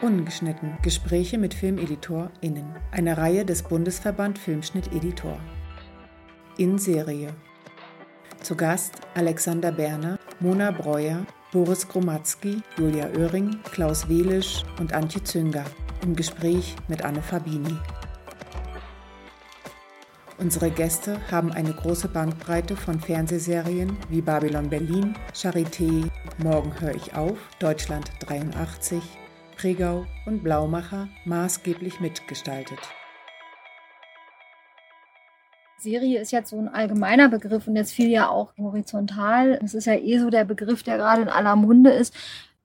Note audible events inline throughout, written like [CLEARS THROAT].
Ungeschnitten. Gespräche mit FilmeditorInnen. Eine Reihe des Bundesverband Filmschnitt Editor. In Serie. Zu Gast Alexander Berner, Mona Breuer, Boris Gromatzki, Julia Oehring, Klaus Welisch und Antje Zünger. Im Gespräch mit Anne Fabini. Unsere Gäste haben eine große Bandbreite von Fernsehserien wie Babylon Berlin, Charité, Morgen höre ich auf, Deutschland 83, Pregau und Blaumacher maßgeblich mitgestaltet. Serie ist jetzt so ein allgemeiner Begriff und jetzt fiel ja auch horizontal. Das ist ja eh so der Begriff, der gerade in aller Munde ist.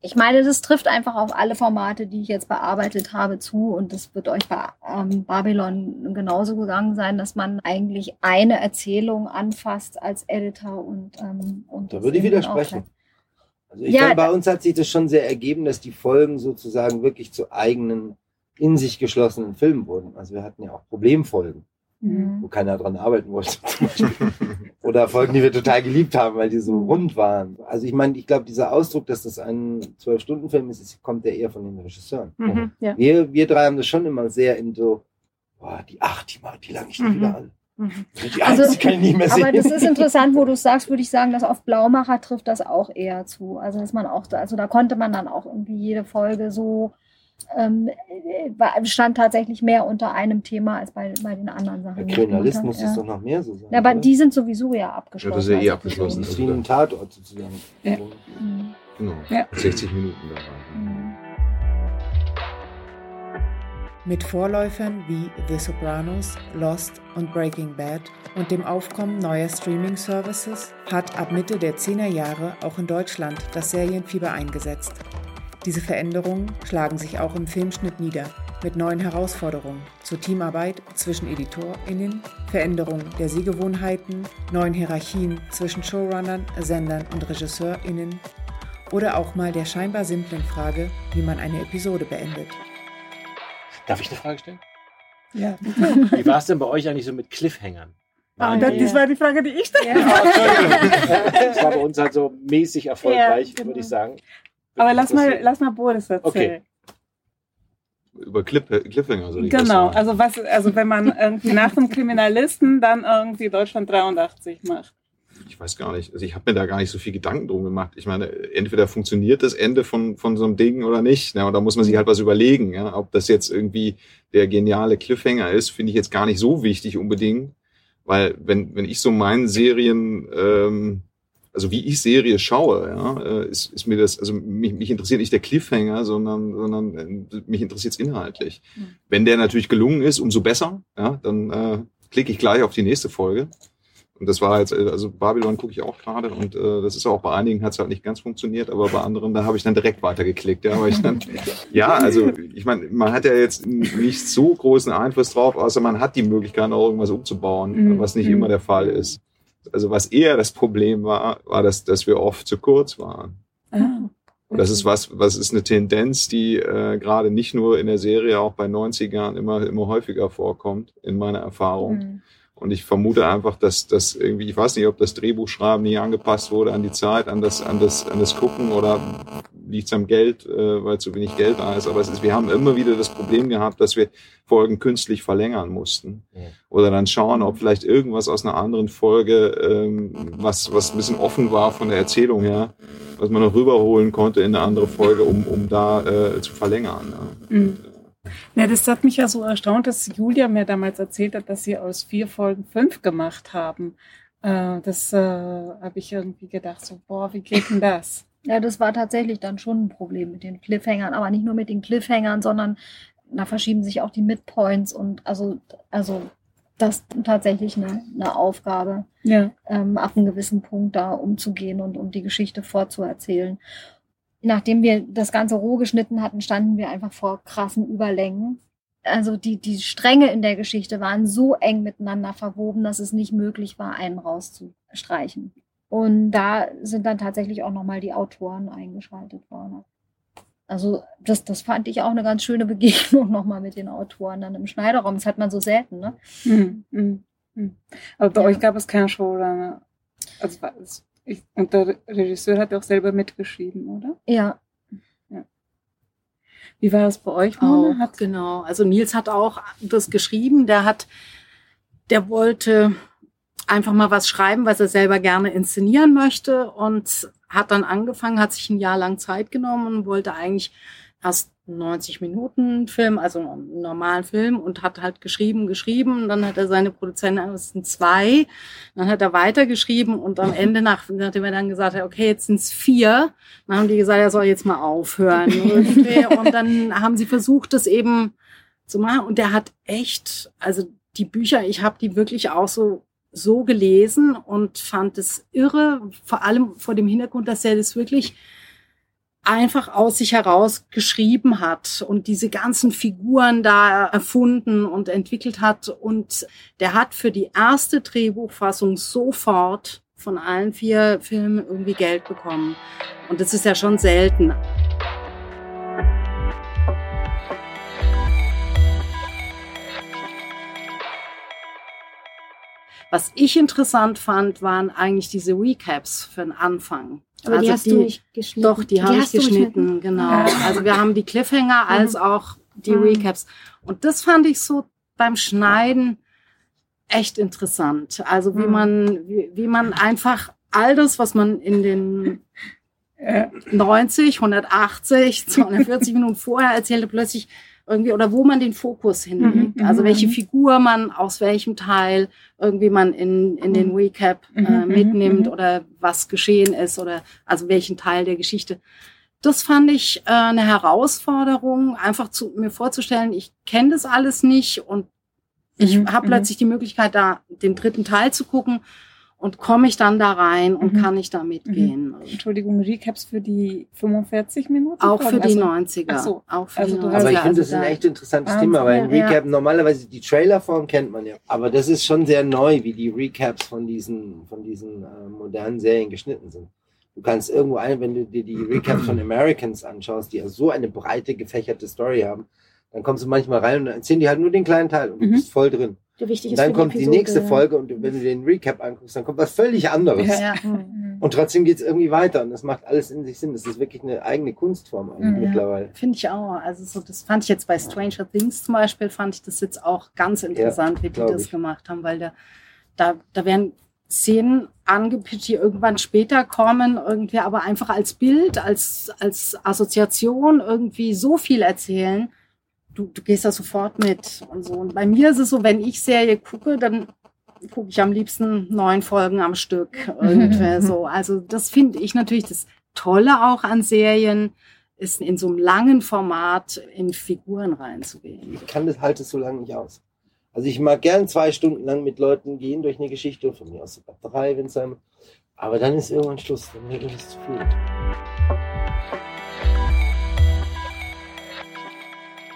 Ich meine, das trifft einfach auf alle Formate, die ich jetzt bearbeitet habe, zu. Und das wird euch bei ähm, Babylon genauso gegangen sein, dass man eigentlich eine Erzählung anfasst als Editor und. Ähm, und da würde ich widersprechen. Also ich ja, glaube, bei uns hat sich das schon sehr ergeben, dass die Folgen sozusagen wirklich zu eigenen, in sich geschlossenen Filmen wurden. Also wir hatten ja auch Problemfolgen mhm. wo keiner dran arbeiten wollte. [LAUGHS] Oder Folgen, die wir total geliebt haben, weil die so rund waren. Also ich meine, ich glaube, dieser Ausdruck, dass das ein Zwölf-Stunden-Film ist, kommt ja eher von den Regisseuren. Mhm, ja. wir, wir drei haben das schon immer sehr in so, boah, die acht, die, die lang ich nicht mhm. wieder an. Die also, die kann ich nicht mehr sehen. Aber das ist interessant, wo du sagst, würde ich sagen, dass auf Blaumacher trifft das auch eher zu. Also dass man auch, also da konnte man dann auch irgendwie jede Folge so ähm, stand tatsächlich mehr unter einem Thema als bei, bei den anderen Sachen. Bei Kriminalist muss ja. es doch noch mehr so sein. Ja, aber oder? die sind sowieso ja abgeschlossen. Ja, das ist ja eh also abgeschlossen. Das ist wie ein Tatort sozusagen. Ja. Mhm. Genau, ja. 60 Minuten dabei. Mhm. Mit Vorläufern wie The Sopranos, Lost und Breaking Bad und dem Aufkommen neuer Streaming-Services hat ab Mitte der 10er Jahre auch in Deutschland das Serienfieber eingesetzt. Diese Veränderungen schlagen sich auch im Filmschnitt nieder, mit neuen Herausforderungen zur Teamarbeit zwischen EditorInnen, Veränderung der Sehgewohnheiten, neuen Hierarchien zwischen Showrunnern, Sendern und RegisseurInnen oder auch mal der scheinbar simplen Frage, wie man eine Episode beendet. Darf ich eine Frage stellen? Ja. Wie war es denn bei euch eigentlich so mit Cliffhangern? Ah, das, das, war die Frage, die ich stelle. Ja, das war bei uns halt so mäßig erfolgreich, ja, genau. würde ich sagen. Aber lass mal, lass mal Boris erzählen. Okay. Über Clip, Cliffhanger soll ich Genau, also was, also wenn man irgendwie nach dem Kriminalisten dann irgendwie Deutschland 83 macht. Ich weiß gar nicht, also ich habe mir da gar nicht so viel Gedanken drum gemacht. Ich meine, entweder funktioniert das Ende von, von so einem Ding oder nicht. Ja, und da muss man sich halt was überlegen. Ja. Ob das jetzt irgendwie der geniale Cliffhanger ist, finde ich jetzt gar nicht so wichtig unbedingt. Weil wenn, wenn ich so meinen Serien ähm, also wie ich Serie schaue, ja, äh, ist, ist mir das, also mich, mich interessiert nicht der Cliffhanger, sondern, sondern äh, mich interessiert es inhaltlich. Mhm. Wenn der natürlich gelungen ist, umso besser, ja, dann äh, klicke ich gleich auf die nächste Folge. Und das war jetzt, äh, also Babylon gucke ich auch gerade und äh, das ist auch bei einigen hat es halt nicht ganz funktioniert, aber bei anderen, da habe ich dann direkt weitergeklickt. Ja, weil ich dann, [LAUGHS] ja, also ich meine, man hat ja jetzt nicht so großen Einfluss drauf, außer man hat die Möglichkeit, auch irgendwas umzubauen, mhm. was nicht mhm. immer der Fall ist also was eher das Problem war, war, dass, dass wir oft zu kurz waren. Ah, Und das ist was, was ist eine Tendenz, die äh, gerade nicht nur in der Serie, auch bei 90ern immer, immer häufiger vorkommt, in meiner Erfahrung. Mhm. Und ich vermute einfach, dass das irgendwie, ich weiß nicht, ob das Drehbuchschreiben nie angepasst wurde an die Zeit, an das, an das, an das Gucken oder liegt es am Geld, äh, weil zu wenig Geld da ist. Aber es ist, wir haben immer wieder das Problem gehabt, dass wir Folgen künstlich verlängern mussten. Ja. Oder dann schauen, ob vielleicht irgendwas aus einer anderen Folge, ähm, was, was ein bisschen offen war von der Erzählung her, was man noch rüberholen konnte in eine andere Folge, um, um da äh, zu verlängern. Ja. Mhm. Ja, das hat mich ja so erstaunt, dass Julia mir damals erzählt hat, dass sie aus vier Folgen fünf gemacht haben. Äh, das äh, habe ich irgendwie gedacht, so, boah, wie geht denn das? Ja, das war tatsächlich dann schon ein Problem mit den Cliffhangern, aber nicht nur mit den Cliffhangern, sondern da verschieben sich auch die Midpoints und also, also das ist tatsächlich eine, eine Aufgabe, ja. ähm, ab einem gewissen Punkt da umzugehen und um die Geschichte fortzuerzählen nachdem wir das Ganze roh geschnitten hatten, standen wir einfach vor krassen Überlängen. Also die, die Stränge in der Geschichte waren so eng miteinander verwoben, dass es nicht möglich war, einen rauszustreichen. Und da sind dann tatsächlich auch nochmal die Autoren eingeschaltet worden. Also das, das fand ich auch eine ganz schöne Begegnung [LAUGHS] nochmal mit den Autoren dann im Schneiderraum. Das hat man so selten, ne? Mhm. Mhm. Aber bei ja. euch gab es keine Showrunner. Also es ich, und der Regisseur hat auch selber mitgeschrieben, oder? Ja. ja. Wie war das bei euch, Mona? Auch, genau. Also Nils hat auch das geschrieben. Der hat, der wollte einfach mal was schreiben, was er selber gerne inszenieren möchte und hat dann angefangen, hat sich ein Jahr lang Zeit genommen und wollte eigentlich erst 90 Minuten Film, also einen normalen Film und hat halt geschrieben, geschrieben. Und dann hat er seine Produzenten, es sind zwei. Dann hat er weitergeschrieben und am Ende, nach, nachdem er dann gesagt hat, okay, jetzt sind es vier, dann haben die gesagt, er soll jetzt mal aufhören. [LAUGHS] und dann haben sie versucht, das eben zu machen. Und der hat echt, also die Bücher, ich habe die wirklich auch so so gelesen und fand es irre, vor allem vor dem Hintergrund, dass er das wirklich einfach aus sich heraus geschrieben hat und diese ganzen Figuren da erfunden und entwickelt hat. Und der hat für die erste Drehbuchfassung sofort von allen vier Filmen irgendwie Geld bekommen. Und das ist ja schon selten. Was ich interessant fand, waren eigentlich diese Recaps für den Anfang. Aber also die hast die, du nicht geschnitten. Doch, die, die habe ich geschnitten, genau. Ja. Also wir haben die Cliffhanger mhm. als auch die mhm. Recaps. Und das fand ich so beim Schneiden echt interessant. Also wie mhm. man, wie, wie man einfach all das, was man in den 90, 180, 240 Minuten vorher erzählte, plötzlich irgendwie oder wo man den Fokus hinlegt. Mhm, also mhm, welche mhm. Figur man aus welchem Teil irgendwie man in, in den Recap äh, mitnimmt oder was geschehen ist oder also welchen Teil der Geschichte. Das fand ich äh, eine Herausforderung, einfach zu, mir vorzustellen, ich kenne das alles nicht und ich mhm, habe plötzlich die Möglichkeit, da den dritten Teil zu gucken und komme ich dann da rein und mhm. kann ich da mitgehen. Mhm. Entschuldigung, Recaps für die 45 Minuten? Auch für die also, 90er. Ach so. Auch für also die 90er. Aber ich finde, das ist ein echt interessantes ah, Thema, weil ein Recap, ja. normalerweise die Trailerform kennt man ja. Aber das ist schon sehr neu, wie die Recaps von diesen, von diesen äh, modernen Serien geschnitten sind. Du kannst irgendwo ein, wenn du dir die Recaps von Americans anschaust, die ja so eine breite, gefächerte Story haben, dann kommst du manchmal rein und dann erzählen die halt nur den kleinen Teil und du mhm. bist voll drin. Wichtig ist dann kommt die, die, nächste Folge und wenn du den Recap anguckst, dann kommt was völlig anderes. Ja. Mhm. Und trotzdem geht es irgendwie weiter und das macht alles in sich Sinn. Das ist wirklich eine eigene Kunstform eigentlich mhm. mittlerweile. Finde ich auch. Also so, das fand ich jetzt bei Stranger Things zum Beispiel, fand ich das jetzt auch ganz interessant, ja, wie die das ich. gemacht haben, weil da, da, da werden Szenen angepitcht, die irgendwann später kommen, irgendwie aber einfach als Bild, als, als Assoziation irgendwie so viel erzählen du, du gehst da sofort mit und so. Und bei mir ist es so, wenn ich Serie gucke, dann gucke ich am liebsten neun Folgen am Stück. [LAUGHS] Irgendwie so. Also das finde ich natürlich das Tolle auch an Serien, ist in so einem langen Format in Figuren reinzugehen. Ich kann das halt so lange nicht aus. Also ich mag gern zwei Stunden lang mit Leuten gehen durch eine Geschichte, von mir aus sogar drei, wenn es sein. Aber dann ist irgendwann Schluss, dann wird es zu viel.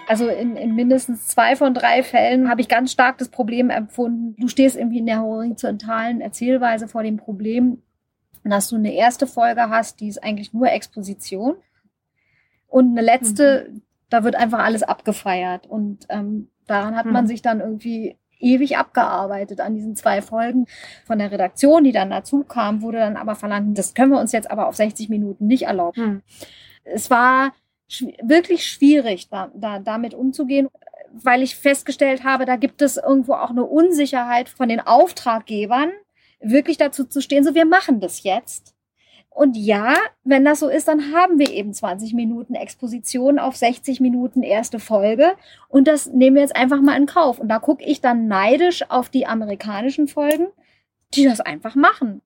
Also in, in mindestens zwei von drei Fällen habe ich ganz stark das Problem empfunden. Du stehst irgendwie in der horizontalen Erzählweise vor dem Problem, dass du eine erste Folge hast, die ist eigentlich nur Exposition. Und eine letzte, mhm. da wird einfach alles abgefeiert. Und ähm, daran hat mhm. man sich dann irgendwie ewig abgearbeitet an diesen zwei Folgen. Von der Redaktion, die dann dazu kam, wurde dann aber verlangt, das können wir uns jetzt aber auf 60 Minuten nicht erlauben. Mhm. Es war wirklich schwierig, da, da, damit umzugehen, weil ich festgestellt habe, da gibt es irgendwo auch eine Unsicherheit von den Auftraggebern, wirklich dazu zu stehen, so wir machen das jetzt. Und ja, wenn das so ist, dann haben wir eben 20 Minuten Exposition auf 60 Minuten erste Folge. Und das nehmen wir jetzt einfach mal in Kauf. Und da gucke ich dann neidisch auf die amerikanischen Folgen, die das einfach machen.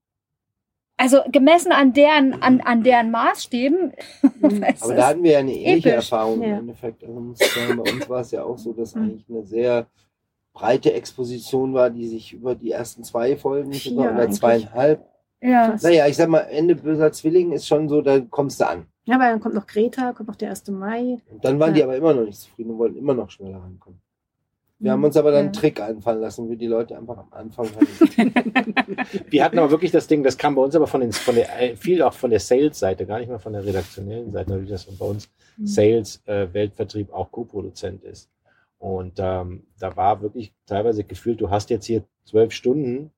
Also gemessen an deren, an, an deren Maßstäben. [LAUGHS] Mhm. Aber da hatten wir ja eine ähnliche episch. Erfahrung ja. im Endeffekt. Also muss ich sagen, bei uns war es ja auch so, dass mhm. eigentlich eine sehr breite Exposition war, die sich über die ersten zwei Folgen Vier sogar oder zweieinhalb. Ja. Naja, ich sag mal, Ende böser Zwilling ist schon so, da kommst du an. Ja, weil dann kommt noch Greta, kommt noch der 1. Mai. Und dann waren ja. die aber immer noch nicht zufrieden und wollten immer noch schneller rankommen. Wir haben uns aber dann einen Trick einfallen lassen, wie die Leute einfach am Anfang hatten. [LAUGHS] Wir hatten aber wirklich das Ding, das kam bei uns aber von, den, von der, äh, viel auch von der Sales-Seite, gar nicht mal von der redaktionellen Seite, wie das bei uns mhm. Sales, äh, Weltvertrieb auch Co-Produzent ist. Und ähm, da war wirklich teilweise gefühlt, du hast jetzt hier zwölf Stunden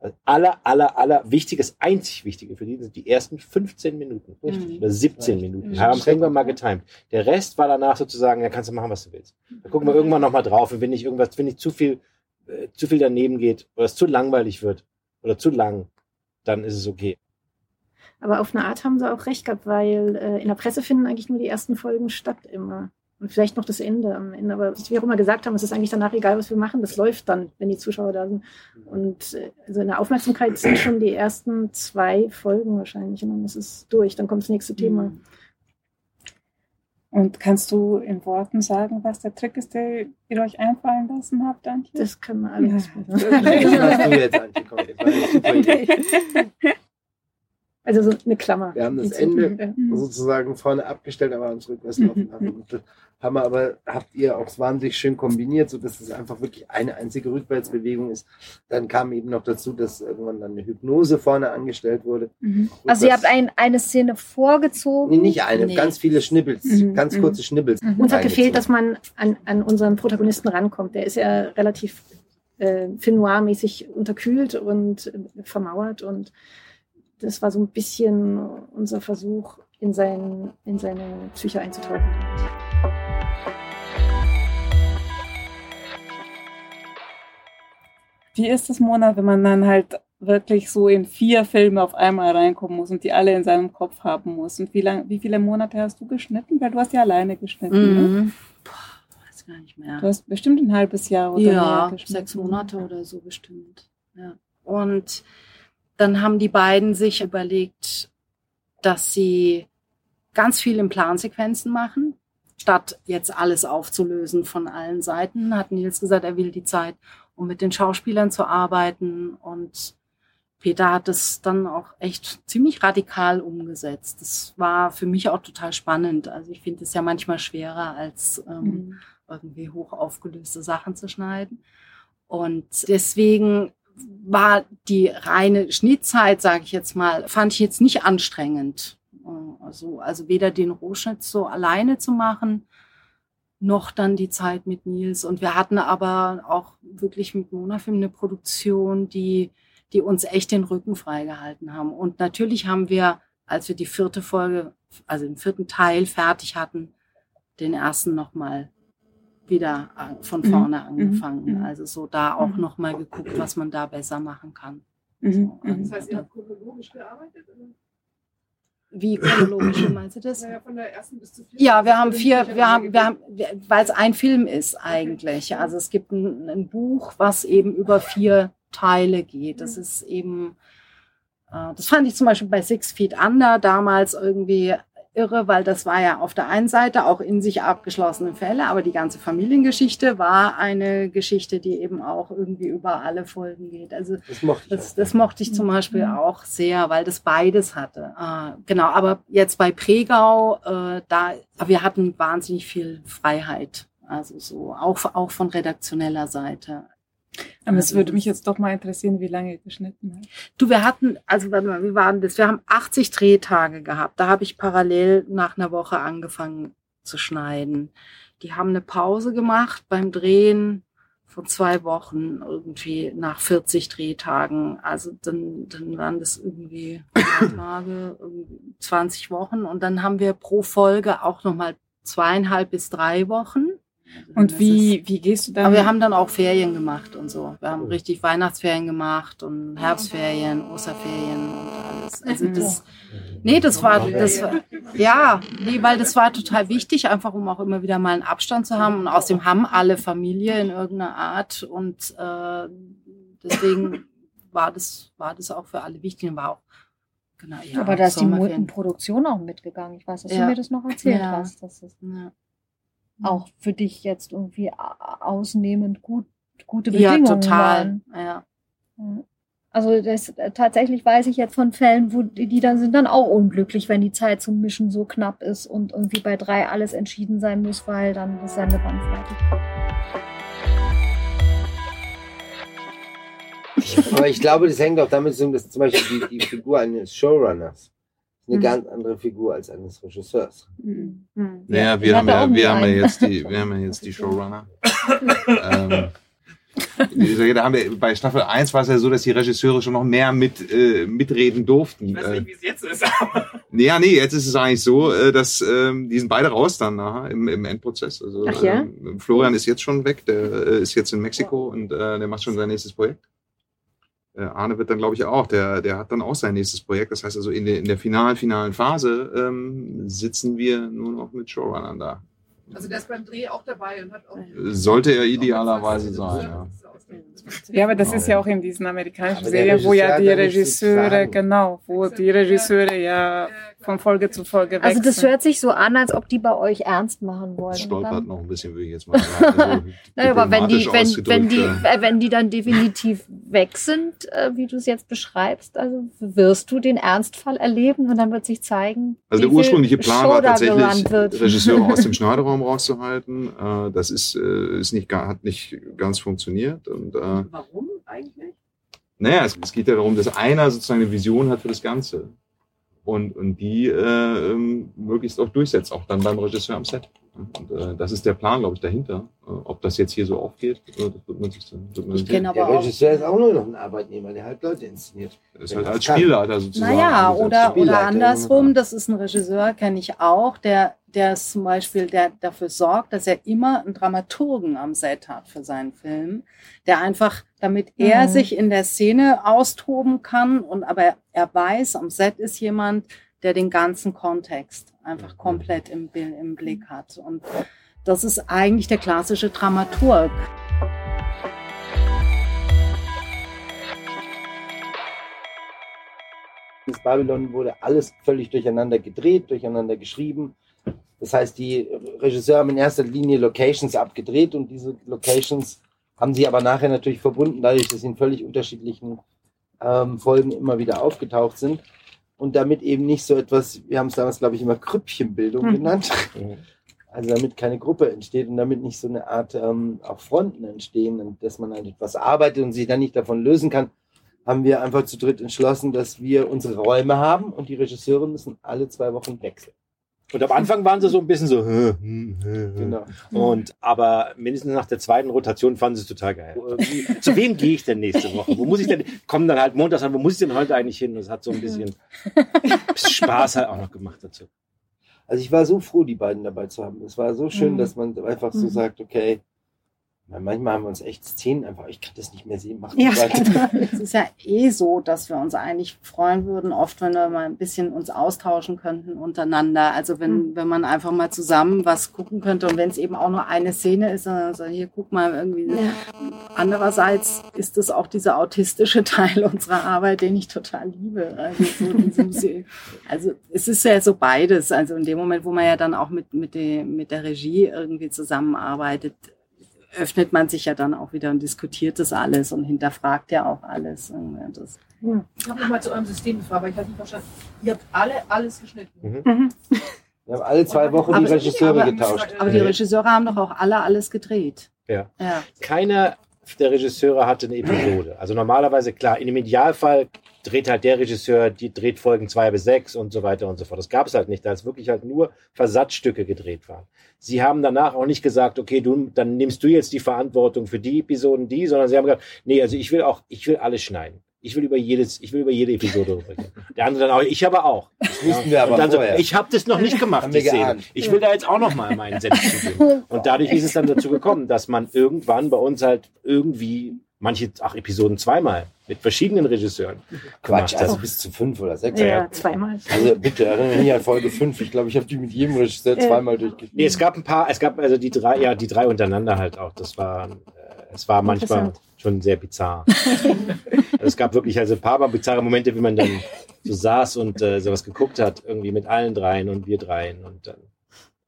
Also aller, aller, aller wichtiges, einzig Wichtige für die sind die ersten 15 Minuten. Richtig. Oder 17 Richtig. Minuten. Ja, haben irgendwann mal getimed. Der Rest war danach sozusagen, da kannst du machen, was du willst. Da gucken wir irgendwann nochmal drauf. Und wenn nicht irgendwas, wenn nicht zu viel, äh, zu viel daneben geht oder es zu langweilig wird oder zu lang, dann ist es okay. Aber auf eine Art haben sie auch recht gehabt, weil äh, in der Presse finden eigentlich nur die ersten Folgen statt immer. Und vielleicht noch das Ende am Ende. Aber wie wir auch immer gesagt haben, es ist eigentlich danach egal, was wir machen. Das läuft dann, wenn die Zuschauer da sind. Und äh, also in der Aufmerksamkeit sind schon die ersten zwei Folgen wahrscheinlich. Und dann ist es durch. Dann kommt das nächste Thema. Mhm. Und kannst du in Worten sagen, was der Trick ist, der ihr euch einfallen lassen habt, Antje? Das können wir alles. Ja. Das du jetzt, Antje. Komm, jetzt also so eine Klammer. Wir haben das Ende sozusagen vorne abgestellt, aber uns rückwärts laufen haben wir aber, habt ihr auch wahnsinnig schön kombiniert, so dass es einfach wirklich eine einzige Rückwärtsbewegung ist. Dann kam eben noch dazu, dass irgendwann dann eine Hypnose vorne angestellt wurde. Mhm. Also ihr habt ein, eine Szene vorgezogen? Nee, nicht eine, nee. ganz viele Schnibbels, mhm. ganz mhm. kurze Schnibbels. Mhm. Uns hat gefehlt, dass man an, an unseren Protagonisten rankommt. Der ist ja relativ äh, Film Noir-mäßig unterkühlt und äh, vermauert und das war so ein bisschen unser Versuch, in, sein, in seine Psyche einzutauchen. Wie ist es, Mona, wenn man dann halt wirklich so in vier Filme auf einmal reinkommen muss und die alle in seinem Kopf haben muss? Und wie, lang, wie viele Monate hast du geschnitten? Weil du hast ja alleine geschnitten. Ne? Mhm. Ne? Boah, weiß gar nicht mehr. Du hast bestimmt ein halbes Jahr oder ja, mehr geschnitten. sechs Monate oder so bestimmt. Ja. Und dann haben die beiden sich überlegt, dass sie ganz viel in Plansequenzen machen, statt jetzt alles aufzulösen von allen Seiten. Hat Nils gesagt, er will die Zeit, um mit den Schauspielern zu arbeiten. Und Peter hat es dann auch echt ziemlich radikal umgesetzt. Das war für mich auch total spannend. Also ich finde es ja manchmal schwerer, als ähm, mhm. irgendwie hoch aufgelöste Sachen zu schneiden. Und deswegen war die reine Schnittzeit, sage ich jetzt mal, fand ich jetzt nicht anstrengend. Also, also weder den Rohschnitt so alleine zu machen, noch dann die Zeit mit Nils. Und wir hatten aber auch wirklich mit Monafilm eine Produktion, die, die uns echt den Rücken freigehalten haben. Und natürlich haben wir, als wir die vierte Folge, also den vierten Teil fertig hatten, den ersten nochmal wieder von mhm. vorne mhm. angefangen. Mhm. Also so da auch mhm. nochmal geguckt, was man da besser machen kann. Mhm. So, mhm. das heißt, ihr habt chronologisch gearbeitet? Oder? Wie chronologisch meinst du das? Naja, von der ersten bis zur vierten. Ja, wir haben vier, wir haben, wir haben, weil es ein Film ist eigentlich. Also es gibt ein, ein, Buch, was eben über vier Teile geht. Das ist eben, äh, das fand ich zum Beispiel bei Six Feet Under damals irgendwie irre, weil das war ja auf der einen Seite auch in sich abgeschlossene Fälle, aber die ganze Familiengeschichte war eine Geschichte, die eben auch irgendwie über alle Folgen geht. Also das mochte ich, das, das mochte ich zum Beispiel mhm. auch sehr, weil das beides hatte. Äh, genau, aber jetzt bei Pregau, äh, da wir hatten wahnsinnig viel Freiheit. Also so auch, auch von redaktioneller Seite. Aber es würde mich jetzt doch mal interessieren, wie lange ihr geschnitten habt. Du, wir hatten, also warte mal, wie waren das? Wir haben 80 Drehtage gehabt. Da habe ich parallel nach einer Woche angefangen zu schneiden. Die haben eine Pause gemacht beim Drehen von zwei Wochen irgendwie nach 40 Drehtagen. Also dann, dann waren das irgendwie [COUGHS] Tage, 20 Wochen. Und dann haben wir pro Folge auch nochmal zweieinhalb bis drei Wochen. Und wie, wie gehst du dann? Aber wir haben dann auch Ferien gemacht und so. Wir haben richtig Weihnachtsferien gemacht und Herbstferien, Osterferien und alles. Also das, nee, das war, das war, ja, nee, weil das war total wichtig, einfach um auch immer wieder mal einen Abstand zu haben. Und außerdem haben alle Familie in irgendeiner Art und äh, deswegen war das, war das auch für alle wichtig und war auch Genau, ja, aber da ist die Produktion auch mitgegangen. Ich weiß, dass ja. du mir das noch erzählt ja. hast. Das ist, ja auch für dich jetzt irgendwie ausnehmend gut, gute Bedingungen ja, total. waren. Ja. Also das, äh, tatsächlich weiß ich jetzt von Fällen, wo die, die dann sind dann auch unglücklich, wenn die Zeit zum Mischen so knapp ist und irgendwie bei drei alles entschieden sein muss, weil dann das Sendeband fertig Aber ich glaube, das hängt auch damit zusammen, dass zum Beispiel die, die Figur eines Showrunners eine mhm. ganz andere Figur als eines Regisseurs. Mhm. Naja, wir haben ja, wir haben ja jetzt die, wir haben ja jetzt die [LAUGHS] Showrunner. ähm, da haben wir, bei Staffel 1 war es ja so, dass die Regisseure schon noch mehr mit, äh, mitreden durften. Ich weiß nicht, wie es jetzt ist. Aber [LAUGHS] ja, nee, jetzt ist es eigentlich so, äh, dass ähm, die sind beide raus dann nachher im, im Endprozess. Also Ach ja? ähm, Florian ist jetzt schon weg, der äh, ist jetzt in Mexiko und äh, der macht schon sein nächstes Projekt. Äh, Arne wird dann, glaube ich, auch, der, der hat dann auch sein nächstes Projekt. Das heißt also, in der, in der finalen, finalen Phase ähm, sitzen wir nur noch mit Showrunnern da. Also der ist beim Dreh auch dabei und hat auch. Sollte er idealerweise sein, ja. Ja, aber das ist ja auch in diesen amerikanischen Serien, wo ja die Regisseure, genau, wo die Regisseure ja von Folge zu Folge wechseln. Also das hört sich so an, als ob die bei euch ernst machen wollen. Das stolpert noch ein bisschen, würde ich jetzt mal sagen. Also [LAUGHS] naja, aber wenn die, wenn, wenn, die, äh, wenn die dann definitiv weg sind, äh, wie du es jetzt beschreibst, also wirst du den Ernstfall erleben und dann wird sich zeigen, Also der ursprüngliche Plan war tatsächlich, Regisseure aus dem [LAUGHS] Schneideraum rauszuhalten. Äh, das ist, ist nicht, hat nicht ganz funktioniert. Und, Warum eigentlich? Naja, es, es geht ja darum, dass einer sozusagen eine Vision hat für das Ganze und, und die äh, ähm, möglichst auch durchsetzt, auch dann beim Regisseur am Set. Und, äh, das ist der Plan, glaube ich, dahinter. Äh, ob das jetzt hier so aufgeht, äh, das wird man sich dann. Wird man ich sehen. Aber der Regisseur ist auch nur noch ein Arbeitnehmer, der halt Leute inszeniert. Er ist halt als Spielleiter sozusagen. Naja, oder, oder andersrum, das ist ein Regisseur, kenne ich auch, der, der ist zum Beispiel, der dafür sorgt, dass er immer einen Dramaturgen am Set hat für seinen Film, der einfach, damit er mhm. sich in der Szene austoben kann und aber er weiß, am Set ist jemand, der den ganzen Kontext einfach komplett im, im Blick hat. Und das ist eigentlich der klassische Dramaturg. In Babylon wurde alles völlig durcheinander gedreht, durcheinander geschrieben. Das heißt, die Regisseure haben in erster Linie Locations abgedreht und diese Locations haben sie aber nachher natürlich verbunden, dadurch, dass sie in völlig unterschiedlichen ähm, Folgen immer wieder aufgetaucht sind. Und damit eben nicht so etwas, wir haben es damals, glaube ich, immer Krüppchenbildung hm. genannt. Mhm. Also damit keine Gruppe entsteht und damit nicht so eine Art ähm, auch Fronten entstehen und dass man halt etwas arbeitet und sich dann nicht davon lösen kann, haben wir einfach zu dritt entschlossen, dass wir unsere Räume haben und die Regisseure müssen alle zwei Wochen wechseln. Und am Anfang waren sie so ein bisschen so, hm, hm, hm, genau. Und aber mindestens nach der zweiten Rotation fanden sie es total geil. [LAUGHS] Zu wem gehe ich denn nächste Woche? Wo muss ich denn? Kommen dann halt montags an, wo muss ich denn heute eigentlich hin? Und es hat so ein bisschen [LAUGHS] Spaß halt auch noch gemacht dazu. Also ich war so froh, die beiden dabei zu haben. Es war so schön, mhm. dass man einfach so mhm. sagt, okay, Manchmal haben wir uns echt Szenen einfach, ich kann das nicht mehr sehen, macht ja. Es ist ja eh so, dass wir uns eigentlich freuen würden, oft, wenn wir mal ein bisschen uns austauschen könnten untereinander. Also wenn, mhm. wenn man einfach mal zusammen was gucken könnte und wenn es eben auch nur eine Szene ist, dann so, hier guck mal irgendwie. Ja. Andererseits ist es auch dieser autistische [LAUGHS] Teil unserer Arbeit, den ich total liebe. Also, so also es ist ja so beides. Also in dem Moment, wo man ja dann auch mit, mit, de, mit der Regie irgendwie zusammenarbeitet, öffnet man sich ja dann auch wieder und diskutiert das alles und hinterfragt ja auch alles. Das. Ich habe nochmal zu eurem System gefragt, weil ich habe nicht verstanden. Ihr habt alle alles geschnitten. Mhm. Mhm. Wir haben alle zwei Wochen aber die Regisseure aber, getauscht. Aber die Regisseure haben doch auch alle alles gedreht. Ja. ja. Keiner der Regisseure hatte eine Episode. Also normalerweise, klar, in dem Idealfall dreht halt der Regisseur, die dreht Folgen zwei bis sechs und so weiter und so fort. Das gab es halt nicht, da es wirklich halt nur Versatzstücke gedreht waren. Sie haben danach auch nicht gesagt, okay, du, dann nimmst du jetzt die Verantwortung für die Episoden, die, sondern sie haben gesagt, nee, also ich will auch, ich will alles schneiden. Ich will über jedes, ich will über jede Episode rübergehen. Der andere dann auch, ich aber auch. Das wussten wir aber dann so, ich habe das noch nicht gemacht, die Szene. Ich will da jetzt auch noch mal meinen Senf zugeben. Und dadurch ist es dann dazu gekommen, dass man irgendwann bei uns halt irgendwie manche ach, Episoden zweimal mit verschiedenen Regisseuren. Quatsch, also bis zu fünf oder sechs. Ja, ja. zweimal. Also bitte erinnere mich an Folge fünf. Ich glaube, ich habe die mit jedem Regisseur zweimal durchgespielt. Nee, es gab ein paar, es gab also die drei, ja, die drei untereinander halt auch. Das war, äh, es war manchmal schon sehr bizarr. also es gab wirklich also ein paar mal bizarre Momente, wie man dann so saß und äh, sowas geguckt hat, irgendwie mit allen dreien und wir dreien und dann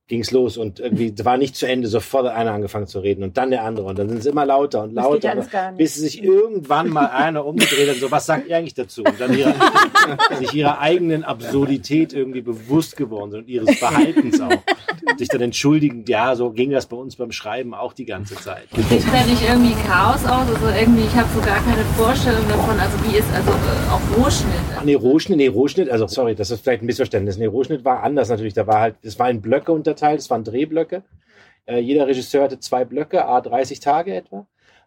ging's los und irgendwie war nicht zu Ende, sofort einer angefangen zu reden und dann der andere und dann sind es immer lauter und lauter, bis sich irgendwann mal einer umgedreht hat, so was sagt ihr eigentlich dazu? Und dann ihre, sich ihrer eigenen Absurdität irgendwie bewusst geworden sind und ihres Verhaltens auch. Sich dann entschuldigen, ja, so ging das bei uns beim Schreiben auch die ganze Zeit. Sieht da nicht irgendwie Chaos aus? Also irgendwie, ich habe so gar keine Vorstellung davon, also wie ist also äh, auch Rohschnitt? Nee, Rohschnitt, nee, Rohschnitt, also sorry, das ist vielleicht ein Missverständnis. Nee, Rohschnitt war anders natürlich, da war halt, es war in Blöcke unterteilt, es waren Drehblöcke. Äh, jeder Regisseur hatte zwei Blöcke, a 30 Tage etwa.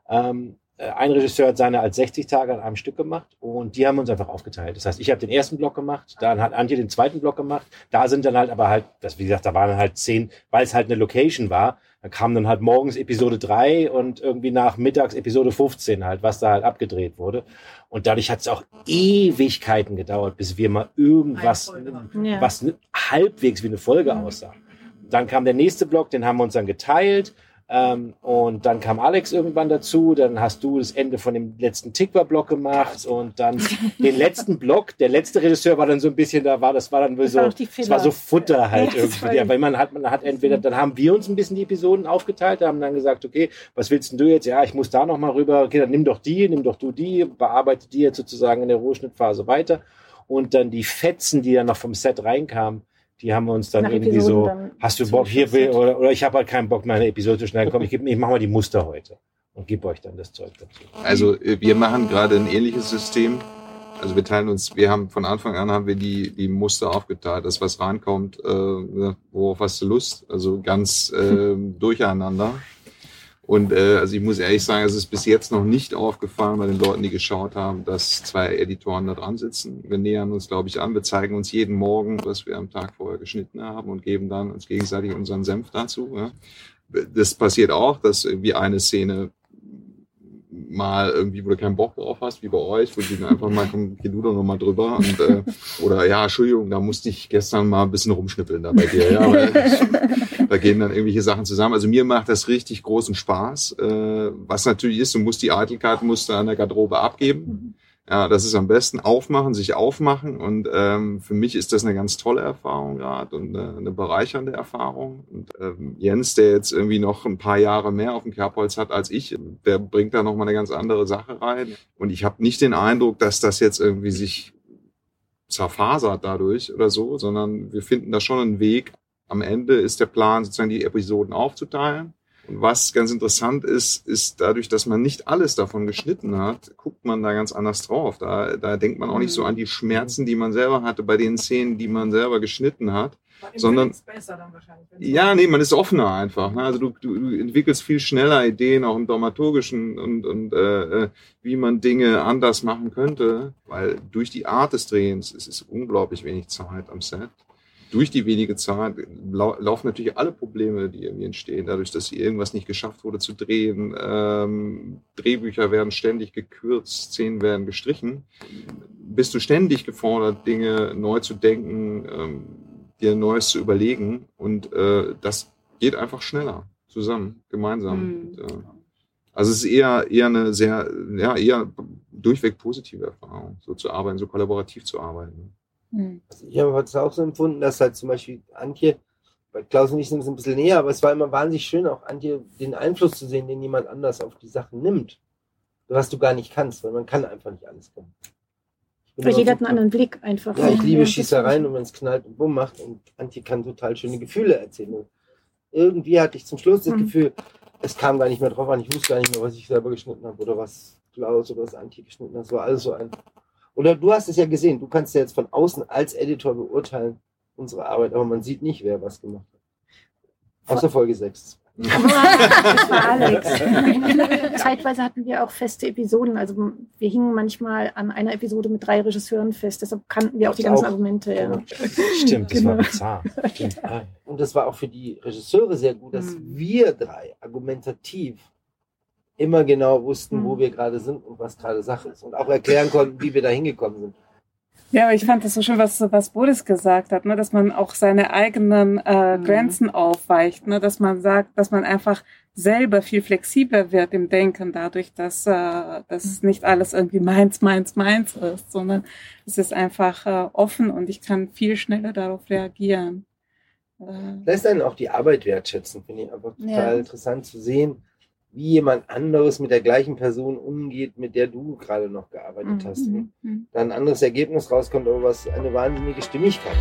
Ähm, äh, ein Regisseur hat seine als 60 Tage an einem Stück gemacht und die haben uns einfach aufgeteilt. Das heißt, ich habe den ersten Block gemacht, dann hat Antje den zweiten Block gemacht. Da sind dann halt aber halt, das wie gesagt, da waren halt zehn, weil es halt eine Location war. Da kam dann halt morgens Episode 3 und irgendwie nach mittags Episode 15 halt, was da halt abgedreht wurde. Und dadurch hat es auch Ewigkeiten gedauert, bis wir mal irgendwas, was halbwegs wie eine Folge mhm. aussah. Dann kam der nächste Block, den haben wir uns dann geteilt. Ähm, und dann kam Alex irgendwann dazu, dann hast du das Ende von dem letzten Tikva-Block gemacht und dann [LAUGHS] den letzten Block, der letzte Regisseur war dann so ein bisschen, da war, das war dann das so, das war so Futter halt ja, irgendwie. Ja, weil man hat, man hat entweder, dann haben wir uns ein bisschen die Episoden aufgeteilt, haben dann gesagt, okay, was willst denn du jetzt? Ja, ich muss da nochmal rüber, okay, dann nimm doch die, nimm doch du die, bearbeite die jetzt sozusagen in der Rohschnittphase weiter. Und dann die Fetzen, die dann noch vom Set reinkamen, die haben wir uns dann Nach irgendwie Episoden so, hast du Bock hier will, oder, oder ich habe halt keinen Bock mehr eine Episode zu schneiden, komm, ich, ich mache mal die Muster heute und gebe euch dann das Zeug dazu. Also äh, wir machen gerade ein ähnliches System. Also wir teilen uns, wir haben von Anfang an haben wir die, die Muster aufgeteilt, das was reinkommt, äh, worauf hast du Lust, also ganz äh, durcheinander. Und äh, also ich muss ehrlich sagen, es ist bis jetzt noch nicht aufgefallen bei den Leuten, die geschaut haben, dass zwei Editoren da dran sitzen. Wir nähern uns, glaube ich, an. Wir zeigen uns jeden Morgen, was wir am Tag vorher geschnitten haben und geben dann uns gegenseitig unseren Senf dazu. Ja. Das passiert auch, dass irgendwie eine Szene mal irgendwie, wo du keinen Bock drauf hast, wie bei euch, wo die dann einfach mal, komm, geh du doch nochmal drüber und, äh, oder ja, Entschuldigung, da musste ich gestern mal ein bisschen rumschnippeln da bei dir, ja, weil [LAUGHS] [LAUGHS] [LAUGHS] da gehen dann irgendwelche Sachen zusammen. Also mir macht das richtig großen Spaß, äh, was natürlich ist, du musst die Eitelkeit musst du an der Garderobe abgeben. Mhm. Ja, das ist am besten aufmachen, sich aufmachen und ähm, für mich ist das eine ganz tolle Erfahrung gerade und eine, eine bereichernde Erfahrung. Und ähm, Jens, der jetzt irgendwie noch ein paar Jahre mehr auf dem Kerbholz hat als ich, der bringt da noch mal eine ganz andere Sache rein. Und ich habe nicht den Eindruck, dass das jetzt irgendwie sich zerfasert dadurch oder so, sondern wir finden da schon einen Weg. Am Ende ist der Plan, sozusagen die Episoden aufzuteilen und was ganz interessant ist, ist dadurch, dass man nicht alles davon geschnitten hat, guckt man da ganz anders drauf. Da, da denkt man auch nicht so mhm. an die Schmerzen, die man selber hatte bei den Szenen, die man selber geschnitten hat. Sondern, ja, nee, man ist offener einfach. Ne? Also du, du, du entwickelst viel schneller Ideen, auch im dramaturgischen und, und äh, äh wie man Dinge anders machen könnte, weil durch die Art des Drehens es ist unglaublich wenig Zeit am Set durch die wenige Zeit lau laufen natürlich alle Probleme, die irgendwie entstehen, dadurch, dass irgendwas nicht geschafft wurde zu drehen. Ähm, Drehbücher werden ständig gekürzt, Szenen werden gestrichen. Bist du ständig gefordert, Dinge neu zu denken, ähm, dir Neues zu überlegen und äh, das geht einfach schneller zusammen, gemeinsam. Mhm. Und, äh, also es ist eher, eher eine sehr, ja, eher durchweg positive Erfahrung, so zu arbeiten, so kollaborativ zu arbeiten. Mhm. Ich habe es auch so empfunden, dass halt zum Beispiel Antje, bei Klaus und ich sind es ein bisschen näher, aber es war immer wahnsinnig schön, auch Antje den Einfluss zu sehen, den jemand anders auf die Sachen nimmt. Was du gar nicht kannst, weil man kann einfach nicht alles können. Weil jeder hat einen anderen Blick einfach. Ja, ich liebe ja, Schießereien und wenn es knallt und bumm macht und Antje kann total schöne Gefühle erzählen. Und irgendwie hatte ich zum Schluss das mhm. Gefühl, es kam gar nicht mehr drauf an, ich wusste gar nicht mehr, was ich selber geschnitten habe oder was Klaus oder was Antje geschnitten hat. Es war alles so ein oder du hast es ja gesehen, du kannst ja jetzt von außen als Editor beurteilen, unsere Arbeit, aber man sieht nicht, wer was gemacht hat. Außer Folge 6. das war Alex. [LAUGHS] Zeitweise hatten wir auch feste Episoden. Also wir hingen manchmal an einer Episode mit drei Regisseuren fest. Deshalb kannten wir auch die ganzen auch. Argumente. Ja. Stimmt, das genau. war bizarr. [LAUGHS] Und das war auch für die Regisseure sehr gut, dass mhm. wir drei argumentativ immer genau wussten, wo mhm. wir gerade sind und was gerade Sache ist und auch erklären konnten, wie wir da hingekommen sind. Ja, aber ich fand das so schön, was, was Boris gesagt hat, ne? dass man auch seine eigenen äh, mhm. Grenzen aufweicht, ne? dass man sagt, dass man einfach selber viel flexibler wird im Denken dadurch, dass, äh, dass nicht alles irgendwie meins, meins, meins ist, sondern es ist einfach äh, offen und ich kann viel schneller darauf reagieren. Äh, Lässt einen auch die Arbeit wertschätzen, finde ich einfach total ja. interessant zu sehen, wie jemand anderes mit der gleichen Person umgeht, mit der du gerade noch gearbeitet mhm. hast. Und mhm. dann ein anderes Ergebnis rauskommt, aber was eine wahnsinnige Stimmigkeit.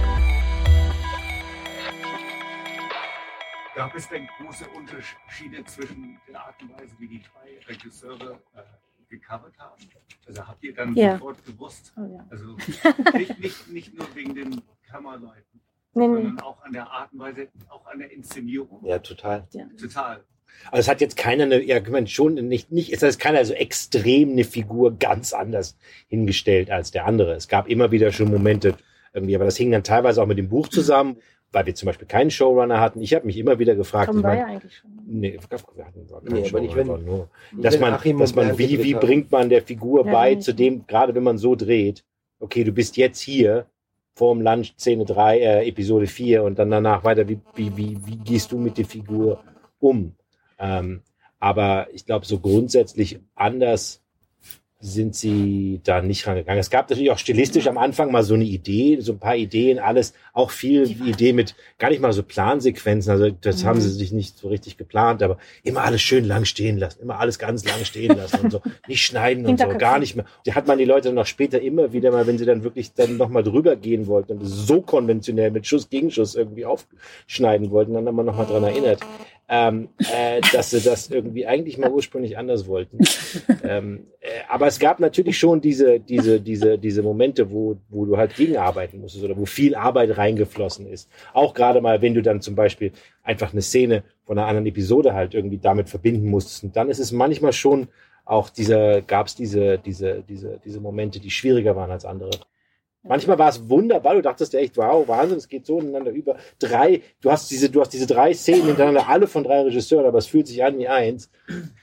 Gab es denn große Unterschiede zwischen der Art und Weise, wie die drei Regisseure äh, gecovert haben? Also habt ihr dann ja. sofort gewusst? Oh, ja. Also [LAUGHS] nicht, nicht, nicht nur wegen den Kammerleuten, nee, sondern nee. auch an der Art und Weise, auch an der Inszenierung. Ja, total. Ja. Total. Also es hat jetzt keiner eine, ja, man schon nicht, nicht, es hat keiner so extrem eine Figur ganz anders hingestellt als der andere. Es gab immer wieder schon Momente irgendwie, aber das hing dann teilweise auch mit dem Buch zusammen, weil wir zum Beispiel keinen Showrunner hatten. Ich habe mich immer wieder gefragt, Tom ich war mein, ja eigentlich schon. Nee, wir hatten gar keinen Nee, nicht, wenn- Showrunner, nur, dass man, Achim dass man, wie, wie bringt man der Figur Ja, bei, zu dem, gerade wenn man so dreht, okay, du bist jetzt hier, vorm Lunch Szene 3, äh, Episode 4 und dann danach weiter, wie, wie, wie, wie gehst du mit der Figur um? Ähm, aber ich glaube, so grundsätzlich anders sind sie da nicht rangegangen. Es gab natürlich auch stilistisch am Anfang mal so eine Idee, so ein paar Ideen, alles, auch viel Idee mit gar nicht mal so Plansequenzen, also das Mhm. haben sie sich nicht so richtig geplant, aber immer alles schön lang stehen lassen, immer alles ganz lang stehen lassen und so, [LAUGHS] nicht schneiden und so, gar nicht mehr. Die hat man die Leute dann auch später immer wieder mal, wenn sie dann wirklich dann nochmal drüber gehen wollten und so konventionell mit Schuss gegen Schuss irgendwie aufschneiden wollten, dann haben wir nochmal dran erinnert, ähm, äh, dass sie das irgendwie eigentlich mal ursprünglich anders wollten. ähm, äh, aber es gab natürlich schon diese, diese, diese, diese Momente, wo, wo du halt gegenarbeiten musstest oder wo viel Arbeit reingeflossen ist. Auch gerade mal, wenn du dann zum Beispiel einfach eine Szene von einer anderen Episode halt irgendwie damit verbinden musstest. Und dann ist es manchmal schon auch dieser, gab es diese, diese, diese, diese Momente, die schwieriger waren als andere. Manchmal war es wunderbar, du dachtest ja echt, wow, Wahnsinn, es geht so ineinander über. Drei, du hast diese, du hast diese drei Szenen hintereinander, alle von drei Regisseuren, aber es fühlt sich an wie eins.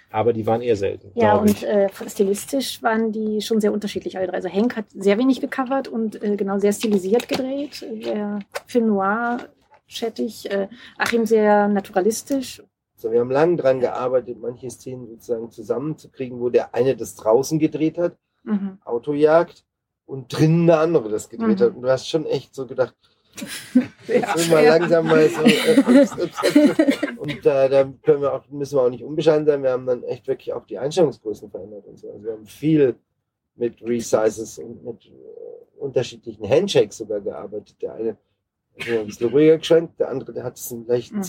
Aber die waren eher selten. Ja, und äh, stilistisch waren die schon sehr unterschiedlich, alle drei. Also Henk hat sehr wenig gecovert und äh, genau sehr stilisiert gedreht. Der Film Noir, schattig. Äh, Achim sehr naturalistisch. So, wir haben lange dran gearbeitet, manche Szenen sozusagen zusammenzukriegen, wo der eine das draußen gedreht hat, Mhm. Autojagd, und drinnen der andere das gedreht Mhm. hat. Und du hast schon echt so gedacht, [LAUGHS] jetzt will mal langsam mal so. Äh, ups, ups, ups. Und äh, da können wir auch, müssen wir auch nicht unbescheiden sein. Wir haben dann echt wirklich auch die Einstellungsgrößen verändert und so. Also wir haben viel mit Resizes und mit äh, unterschiedlichen Handshakes sogar gearbeitet. Der eine hat ein bisschen ruhiger geschwenkt, der andere, der hat es einen leichten Mhm.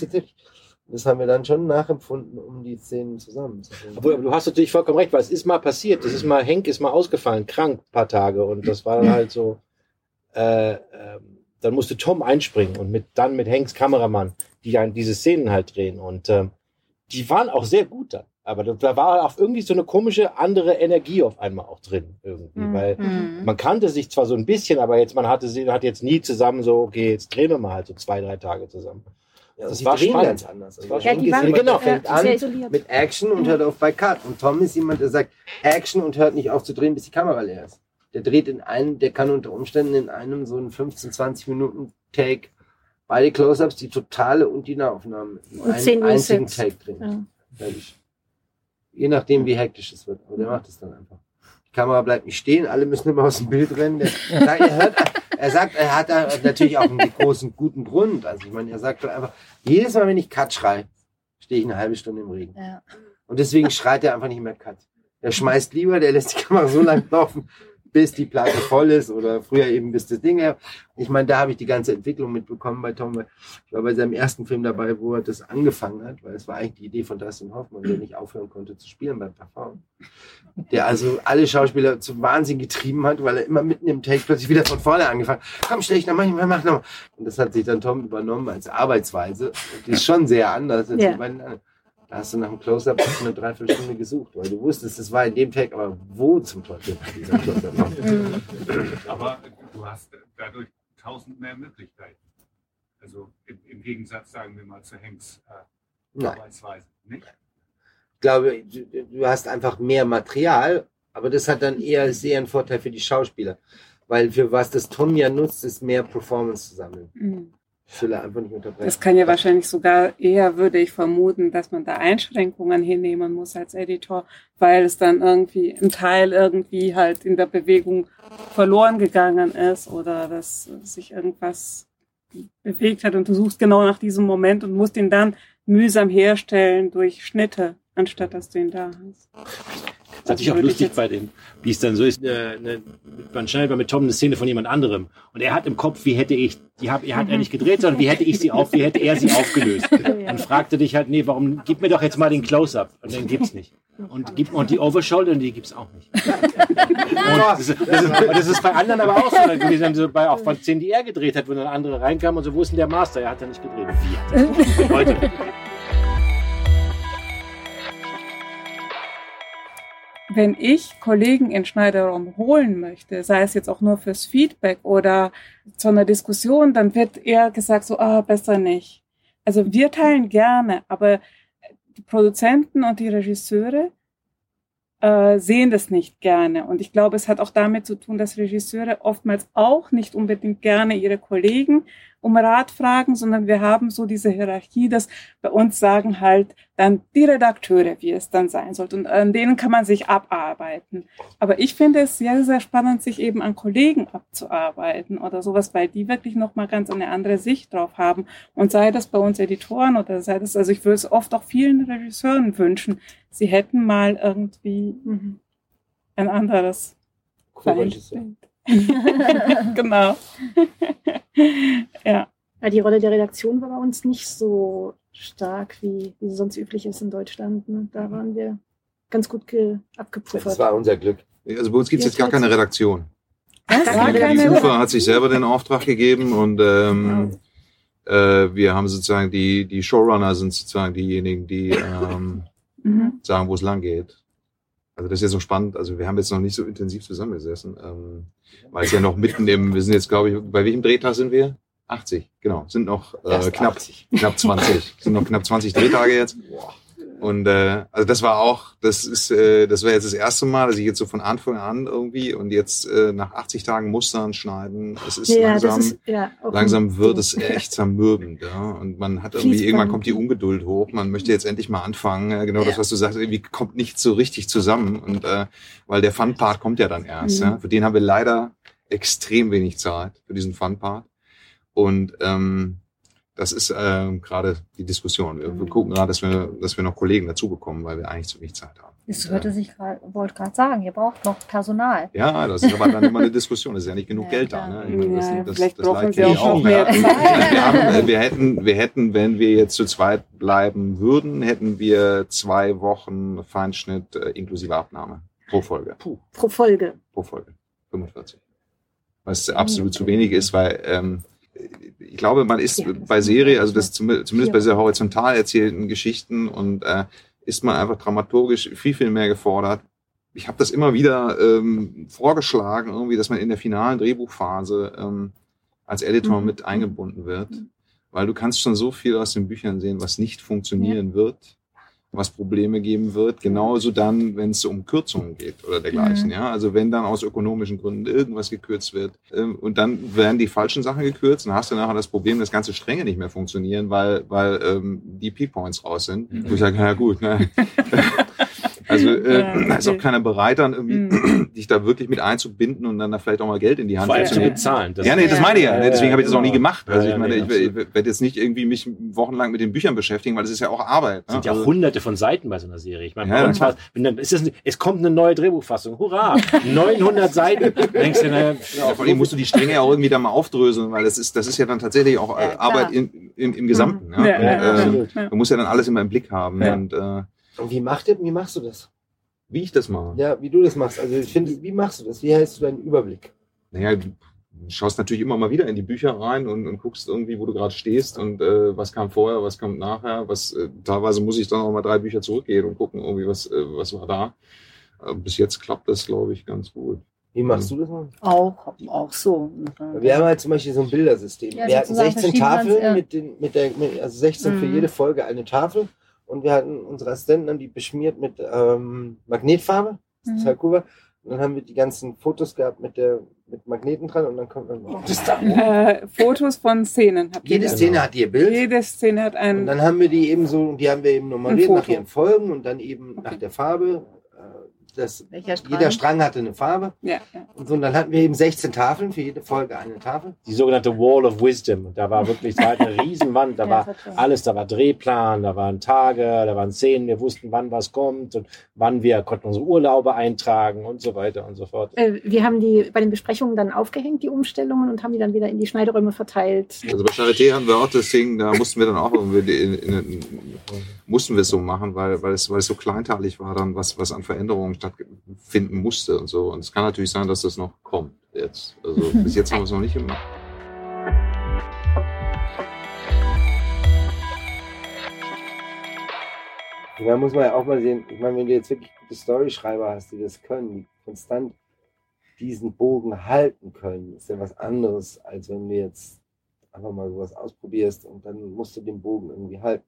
Das haben wir dann schon nachempfunden, um die Szenen zusammenzubringen. Obwohl, aber du hast natürlich vollkommen recht, weil es ist mal passiert. Es ist mal, Henk ist mal ausgefallen, krank, ein paar Tage. Und das war dann halt so, äh, ähm, dann musste Tom einspringen und mit, dann mit Henks Kameramann, die dann diese Szenen halt drehen. Und ähm, die waren auch sehr gut dann. Aber da- da war auch irgendwie so eine komische andere Energie auf einmal auch drin irgendwie, Mhm. weil Mhm. man kannte sich zwar so ein bisschen, aber jetzt man hatte sie hat jetzt nie zusammen so okay jetzt drehen wir mal halt so zwei drei Tage zusammen. Ja, Das das war spannend. ganz anders. Also Henk die waren- genau. fängt Ja, an mit Action und hört auf bei Cut. Und Tom ist jemand, der sagt Action und hört nicht auf zu drehen, bis die Kamera leer ist. Der dreht in einem, der kann unter Umständen in einem so einen 15, 20 Minuten Take beide Close-Ups, die totale und die Nahaufnahmen in Und einem einzigen. Take drehen. Ja. Fertig. Je nachdem, wie hektisch es wird. Aber der macht es dann einfach. Die Kamera bleibt nicht stehen, alle müssen immer aus dem Bild rennen. Der, [LAUGHS] sagt, er, hört, er sagt, er hat da natürlich auch einen großen, guten Grund. Also ich meine, er sagt halt einfach, jedes Mal, wenn ich Cut schreie, stehe ich eine halbe Stunde im Regen. Ja. Und deswegen schreit er einfach nicht mehr Cut. Er schmeißt lieber, der lässt die Kamera so lang laufen, bis die Platte voll ist oder früher eben bis das Ding her. Ich meine, da habe ich die ganze Entwicklung mitbekommen bei Tom. weil Ich war bei seinem ersten Film dabei, wo er das angefangen hat, weil es war eigentlich die Idee von Dustin Hoffmann, der nicht aufhören konnte zu spielen beim Parfum. Der also alle Schauspieler zum Wahnsinn getrieben hat, weil er immer mitten im Take plötzlich wieder von vorne angefangen hat. Komm, stell dich noch mal, hin, mach noch mal. Und das hat sich dann Tom übernommen als Arbeitsweise. Die ist schon sehr anders als Ja. die beiden anderen. Da hast du nach dem Close-Up eine Dreiviertelstunde gesucht, weil du wusstest, das war in dem Tag, aber wo zum Teufel war dieser Close-Up? noch? Aber du hast dadurch tausend mehr Möglichkeiten. Also im, im Gegensatz, sagen wir mal, zu Henks äh. Arbeitsweise. Nicht? Ich glaube, du, du hast einfach mehr Material, aber das hat dann eher sehr einen Vorteil für die Schauspieler. Weil für was das Tom ja nutzt, ist mehr Performance zu sammeln. Mhm. Er einfach nicht unterbrechen. Das kann ja wahrscheinlich sogar eher, würde ich vermuten, dass man da Einschränkungen hinnehmen muss als Editor, weil es dann irgendwie ein Teil irgendwie halt in der Bewegung verloren gegangen ist oder dass sich irgendwas bewegt hat und du suchst genau nach diesem Moment und musst ihn dann mühsam herstellen durch Schnitte, anstatt dass du ihn da hast. Das ist natürlich auch lustig bei dem, wie es dann so ist. Äh, ne, man schneidet mal mit Tom eine Szene von jemand anderem und er hat im Kopf, wie hätte ich, die hab, er hat er nicht gedreht, sondern wie hätte ich sie auf, wie hätte er sie aufgelöst. [LAUGHS] Und fragte dich halt, nee, warum, gib mir doch jetzt mal den Close-Up. Und den gibt's nicht. Und, gib, und die Overshoulder, die gibt's auch nicht. [LAUGHS] Und das, ist, das, ist, das ist bei anderen aber auch so gewesen, haben sie bei auch von Szenen, die er gedreht hat, wo dann andere reinkamen und so, wo ist denn der Master? Er hat ja nicht gedreht. Wie hat er nicht wenn ich Kollegen in Schneiderraum holen möchte, sei es jetzt auch nur fürs Feedback oder zu einer Diskussion, dann wird eher gesagt so, ah, besser nicht. Also wir teilen gerne, aber die Produzenten und die Regisseure äh, sehen das nicht gerne. Und ich glaube, es hat auch damit zu tun, dass Regisseure oftmals auch nicht unbedingt gerne ihre Kollegen um Rat fragen, sondern wir haben so diese Hierarchie, dass bei uns sagen halt dann die Redakteure, wie es dann sein sollte. Und an denen kann man sich abarbeiten. Aber ich finde es sehr, sehr spannend, sich eben an Kollegen abzuarbeiten oder sowas, weil die wirklich nochmal ganz eine andere Sicht drauf haben. Und sei das bei uns Editoren oder sei das, also ich würde es oft auch vielen Regisseuren wünschen, sie hätten mal irgendwie mhm. ein anderes Feindbild. [LAUGHS] genau. ja. ja. Die Rolle der Redaktion war bei uns nicht so stark, wie, wie sonst üblich ist in Deutschland. Ne? Da waren wir ganz gut abgepuffert. Das war unser Glück. Also bei uns gibt es jetzt gar keine Redaktion. Was? Die UFA hat sich selber den Auftrag gegeben und ähm, wow. äh, wir haben sozusagen die, die Showrunner sind sozusagen diejenigen, die ähm, mhm. sagen, wo es lang geht. Also das ist ja so spannend. Also wir haben jetzt noch nicht so intensiv zusammengesessen, ähm, weil es ja noch mitten im, wir sind jetzt, glaube ich, bei welchem Drehtag sind wir? 80, genau. Sind noch äh, knapp, knapp 20. sind noch knapp 20 Drehtage jetzt. Und äh, also das war auch, das ist, äh, das war jetzt das erste Mal, dass ich jetzt so von Anfang an irgendwie und jetzt äh, nach 80 Tagen Mustern schneiden. Es ist ja, langsam, ist, ja, langsam wird es echt zermürbend, ja. Und man hat irgendwie, irgendwann kommt die Ungeduld hoch. Man möchte jetzt endlich mal anfangen. Ja, genau ja. das, was du sagst, irgendwie kommt nicht so richtig zusammen. Und äh, weil der Fun-Part kommt ja dann erst. Mhm. Ja. Für den haben wir leider extrem wenig Zeit für diesen Fun-Part. Und ähm, das ist äh, gerade die Diskussion. Wir, wir gucken gerade, dass wir, dass wir noch Kollegen dazu bekommen, weil wir eigentlich zu wenig Zeit haben. Das hörte ja. sich gerade, wollte gerade sagen, ihr braucht noch Personal. Ja, das ist aber dann immer eine Diskussion. Es ist ja nicht genug ja, Geld da. Ne? Das, ja, das, vielleicht das brauchen wir auch, auch mehr. wir, haben, äh, wir, hätten, wir hätten, wenn wir jetzt zu zweit bleiben würden, hätten wir zwei Wochen Feinschnitt äh, inklusive Abnahme pro Folge. Puh. Pro Folge. Pro Folge. 45. Was absolut zu wenig ist, weil ähm, ich glaube, man ist ja, bei Serie, also das zumindest ja. bei sehr horizontal erzählten Geschichten und äh, ist man einfach dramaturgisch viel, viel mehr gefordert. Ich habe das immer wieder ähm, vorgeschlagen, irgendwie, dass man in der finalen Drehbuchphase ähm, als Editor mhm. mit eingebunden wird, mhm. weil du kannst schon so viel aus den Büchern sehen, was nicht funktionieren ja. wird was Probleme geben wird. Genauso dann, wenn es um Kürzungen geht oder dergleichen. Mhm. Ja, also wenn dann aus ökonomischen Gründen irgendwas gekürzt wird ähm, und dann werden die falschen Sachen gekürzt, dann hast du nachher das Problem, dass ganze Stränge nicht mehr funktionieren, weil weil ähm, die Peak Points raus sind. Mhm. Wo ich sage, na gut, ne? [LAUGHS] Also äh, ja, okay. ist auch keiner bereit, dann irgendwie mhm. Dich da wirklich mit einzubinden und dann da vielleicht auch mal Geld in die Hand Vor allem zu bezahlen. Das ja, nee, das meine ich ja. ja Deswegen habe ich das auch nie gemacht. Also ich meine, ich, ich werde jetzt nicht irgendwie mich wochenlang mit den Büchern beschäftigen, weil das ist ja auch Arbeit. Es sind ja also, hunderte von Seiten bei so einer Serie. Ich meine, bei uns war, dann ist es, es kommt eine neue Drehbuchfassung. Hurra! [LAUGHS] 900 Seiten. Denkst du, naja, ja, vor allem musst du die Stränge ja auch irgendwie da mal aufdröseln, weil das ist, das ist ja dann tatsächlich auch äh, Arbeit in, in, im Gesamten. Mhm. Ja. Und, äh, du musst ja dann alles immer im Blick haben. Und, äh, und wie, macht, wie machst du das? Wie ich das mache? Ja, wie du das machst. Also ich finde, wie machst du das? Wie hältst du deinen Überblick? Naja, du schaust natürlich immer mal wieder in die Bücher rein und, und guckst irgendwie, wo du gerade stehst und äh, was kam vorher, was kommt nachher. Was äh, teilweise muss ich dann auch mal drei Bücher zurückgehen und gucken, irgendwie, was, äh, was war da. Äh, bis jetzt klappt das, glaube ich, ganz gut. Wie machst du das mal? Auch, auch so. Wir haben halt zum Beispiel so ein Bildersystem. Ja, wir hatten 16 Tafeln ja. mit den, mit der, mit, also 16 mhm. für jede Folge eine Tafel und wir hatten unsere Assistenten dann die beschmiert mit ähm, Magnetfarbe. Das ist mhm. halt cool. Und dann haben wir die ganzen Fotos gehabt mit der mit Magneten dran und dann kommt dann oh, das da. Äh, Fotos von Szenen. Habt Jede Szene genau. hat ihr Bild. Jede Szene hat ein. Und dann haben wir die eben so, und die haben wir eben nummeriert nach ihren Folgen und dann eben okay. nach der Farbe das, Strang? jeder Strang hatte eine Farbe. Ja, ja. Und so, und dann hatten wir eben 16 Tafeln, für jede Folge eine Tafel. Die sogenannte Wall of Wisdom. Da war wirklich da eine Riesenwand, da ja, war alles, da war Drehplan, da waren Tage, da waren Szenen, wir wussten, wann was kommt und wann wir konnten unsere Urlaube eintragen und so weiter und so fort. Äh, wir haben die bei den Besprechungen dann aufgehängt, die Umstellungen, und haben die dann wieder in die Schneideräume verteilt. Also bei Charité haben wir auch das Ding, da mussten wir dann auch irgendwie in, in, in, mussten wir es so machen, weil, weil, es, weil es so kleinteilig war dann, was, was an Veränderungen stattfinden musste und so. Und es kann natürlich sein, dass das noch kommt jetzt. Also [LAUGHS] bis jetzt haben wir es noch nicht gemacht. Da muss man ja auch mal sehen, ich meine, wenn du jetzt wirklich gute Storyschreiber hast, die das können, die konstant diesen Bogen halten können, ist ja was anderes, als wenn du jetzt einfach mal sowas ausprobierst und dann musst du den Bogen irgendwie halten.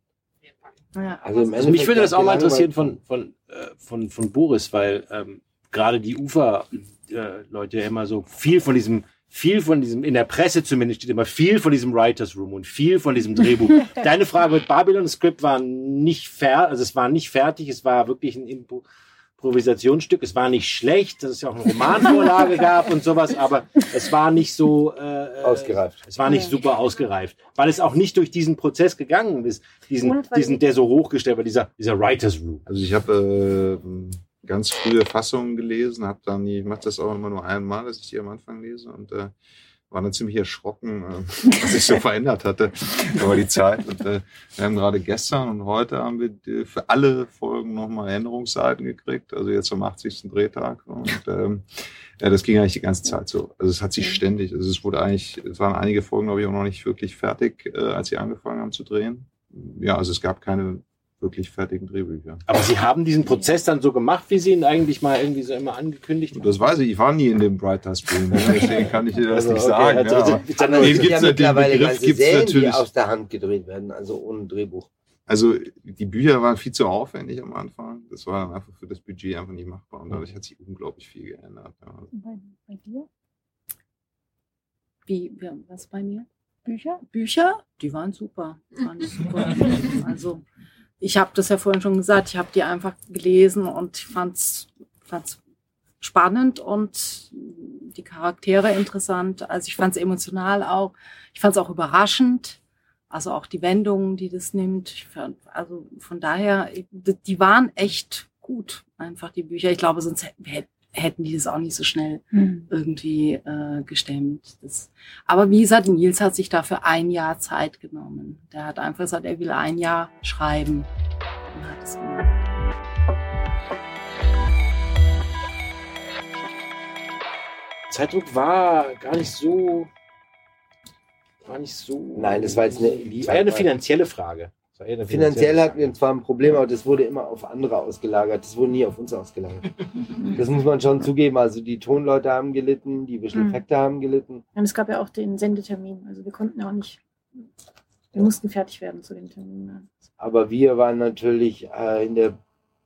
Ja, also, also mich würde das auch mal interessieren von, von, äh, von, von Boris, weil ähm, gerade die Ufer-Leute äh, ja immer so viel von diesem viel von diesem, in der Presse zumindest steht immer viel von diesem Writers Room und viel von diesem Drehbuch. [LAUGHS] Deine Frage mit Babylon Script war nicht fair, also es war nicht fertig, es war wirklich ein Improvisationsstück, es war nicht schlecht, dass es ja auch eine Romanvorlage gab und sowas, aber es war nicht so äh, ausgereift. Es war nicht super ausgereift, weil es auch nicht durch diesen Prozess gegangen ist, diesen, diesen der so hochgestellt war, dieser, dieser Writers Room. Also ich habe äh, ganz frühe Fassungen gelesen, habe dann, ich mache das auch immer nur einmal, dass ich die am Anfang lese und äh, war dann ziemlich erschrocken, äh, was sich so [LAUGHS] verändert hatte über die Zeit. Und, äh, wir haben gerade gestern und heute haben wir für alle Folgen nochmal Änderungsseiten gekriegt, also jetzt am 80. Drehtag. Und ähm, ja, das ging eigentlich die ganze Zeit so. Also es hat sich ständig, also es wurde eigentlich, es waren einige Folgen, glaube ich, auch noch nicht wirklich fertig, äh, als sie angefangen haben zu drehen. Ja, also es gab keine wirklich fertigen Drehbücher. Aber Sie haben diesen Prozess dann so gemacht, wie Sie ihn eigentlich mal irgendwie so immer angekündigt haben? Das weiß ich, ich war nie in dem Bright Room, deswegen kann ich dir das also, nicht okay. sagen. Also, ja, aber aber den gibt's ja mittlerweile den Begriff Serien, natürlich. die aus der Hand gedreht werden, also ohne Drehbuch. Also die Bücher waren viel zu aufwendig am Anfang. Das war dann einfach für das Budget einfach nicht machbar und dadurch hat sich unglaublich viel geändert. Ja. Bei, bei dir? Wie, was bei mir? Bücher? Bücher, die waren super. Waren super. [LAUGHS] also ich habe das ja vorhin schon gesagt, ich habe die einfach gelesen und ich fand's, fand's spannend und die Charaktere interessant. Also ich fand es emotional auch. Ich fand es auch überraschend. Also auch die Wendungen, die das nimmt. Fand, also von daher, die waren echt gut, einfach die Bücher. Ich glaube, sonst hätte hätten die das auch nicht so schnell mhm. irgendwie äh, gestemmt. Das, aber wie gesagt, Nils hat sich dafür ein Jahr Zeit genommen. Der hat einfach gesagt, er will ein Jahr schreiben und hat es gemacht. Zeitdruck war gar nicht so, war nicht so. Nein, das war jetzt eine, war ja eine finanzielle Frage. Finanziell hatten wir zwar ein Problem, aber das wurde immer auf andere ausgelagert. Das wurde nie auf uns ausgelagert. [LAUGHS] das muss man schon zugeben. Also die Tonleute haben gelitten, die Visual mhm. Effekte haben gelitten. Und es gab ja auch den Sendetermin. Also wir konnten auch nicht, wir mussten fertig werden zu dem Termin. Aber wir waren natürlich äh, in der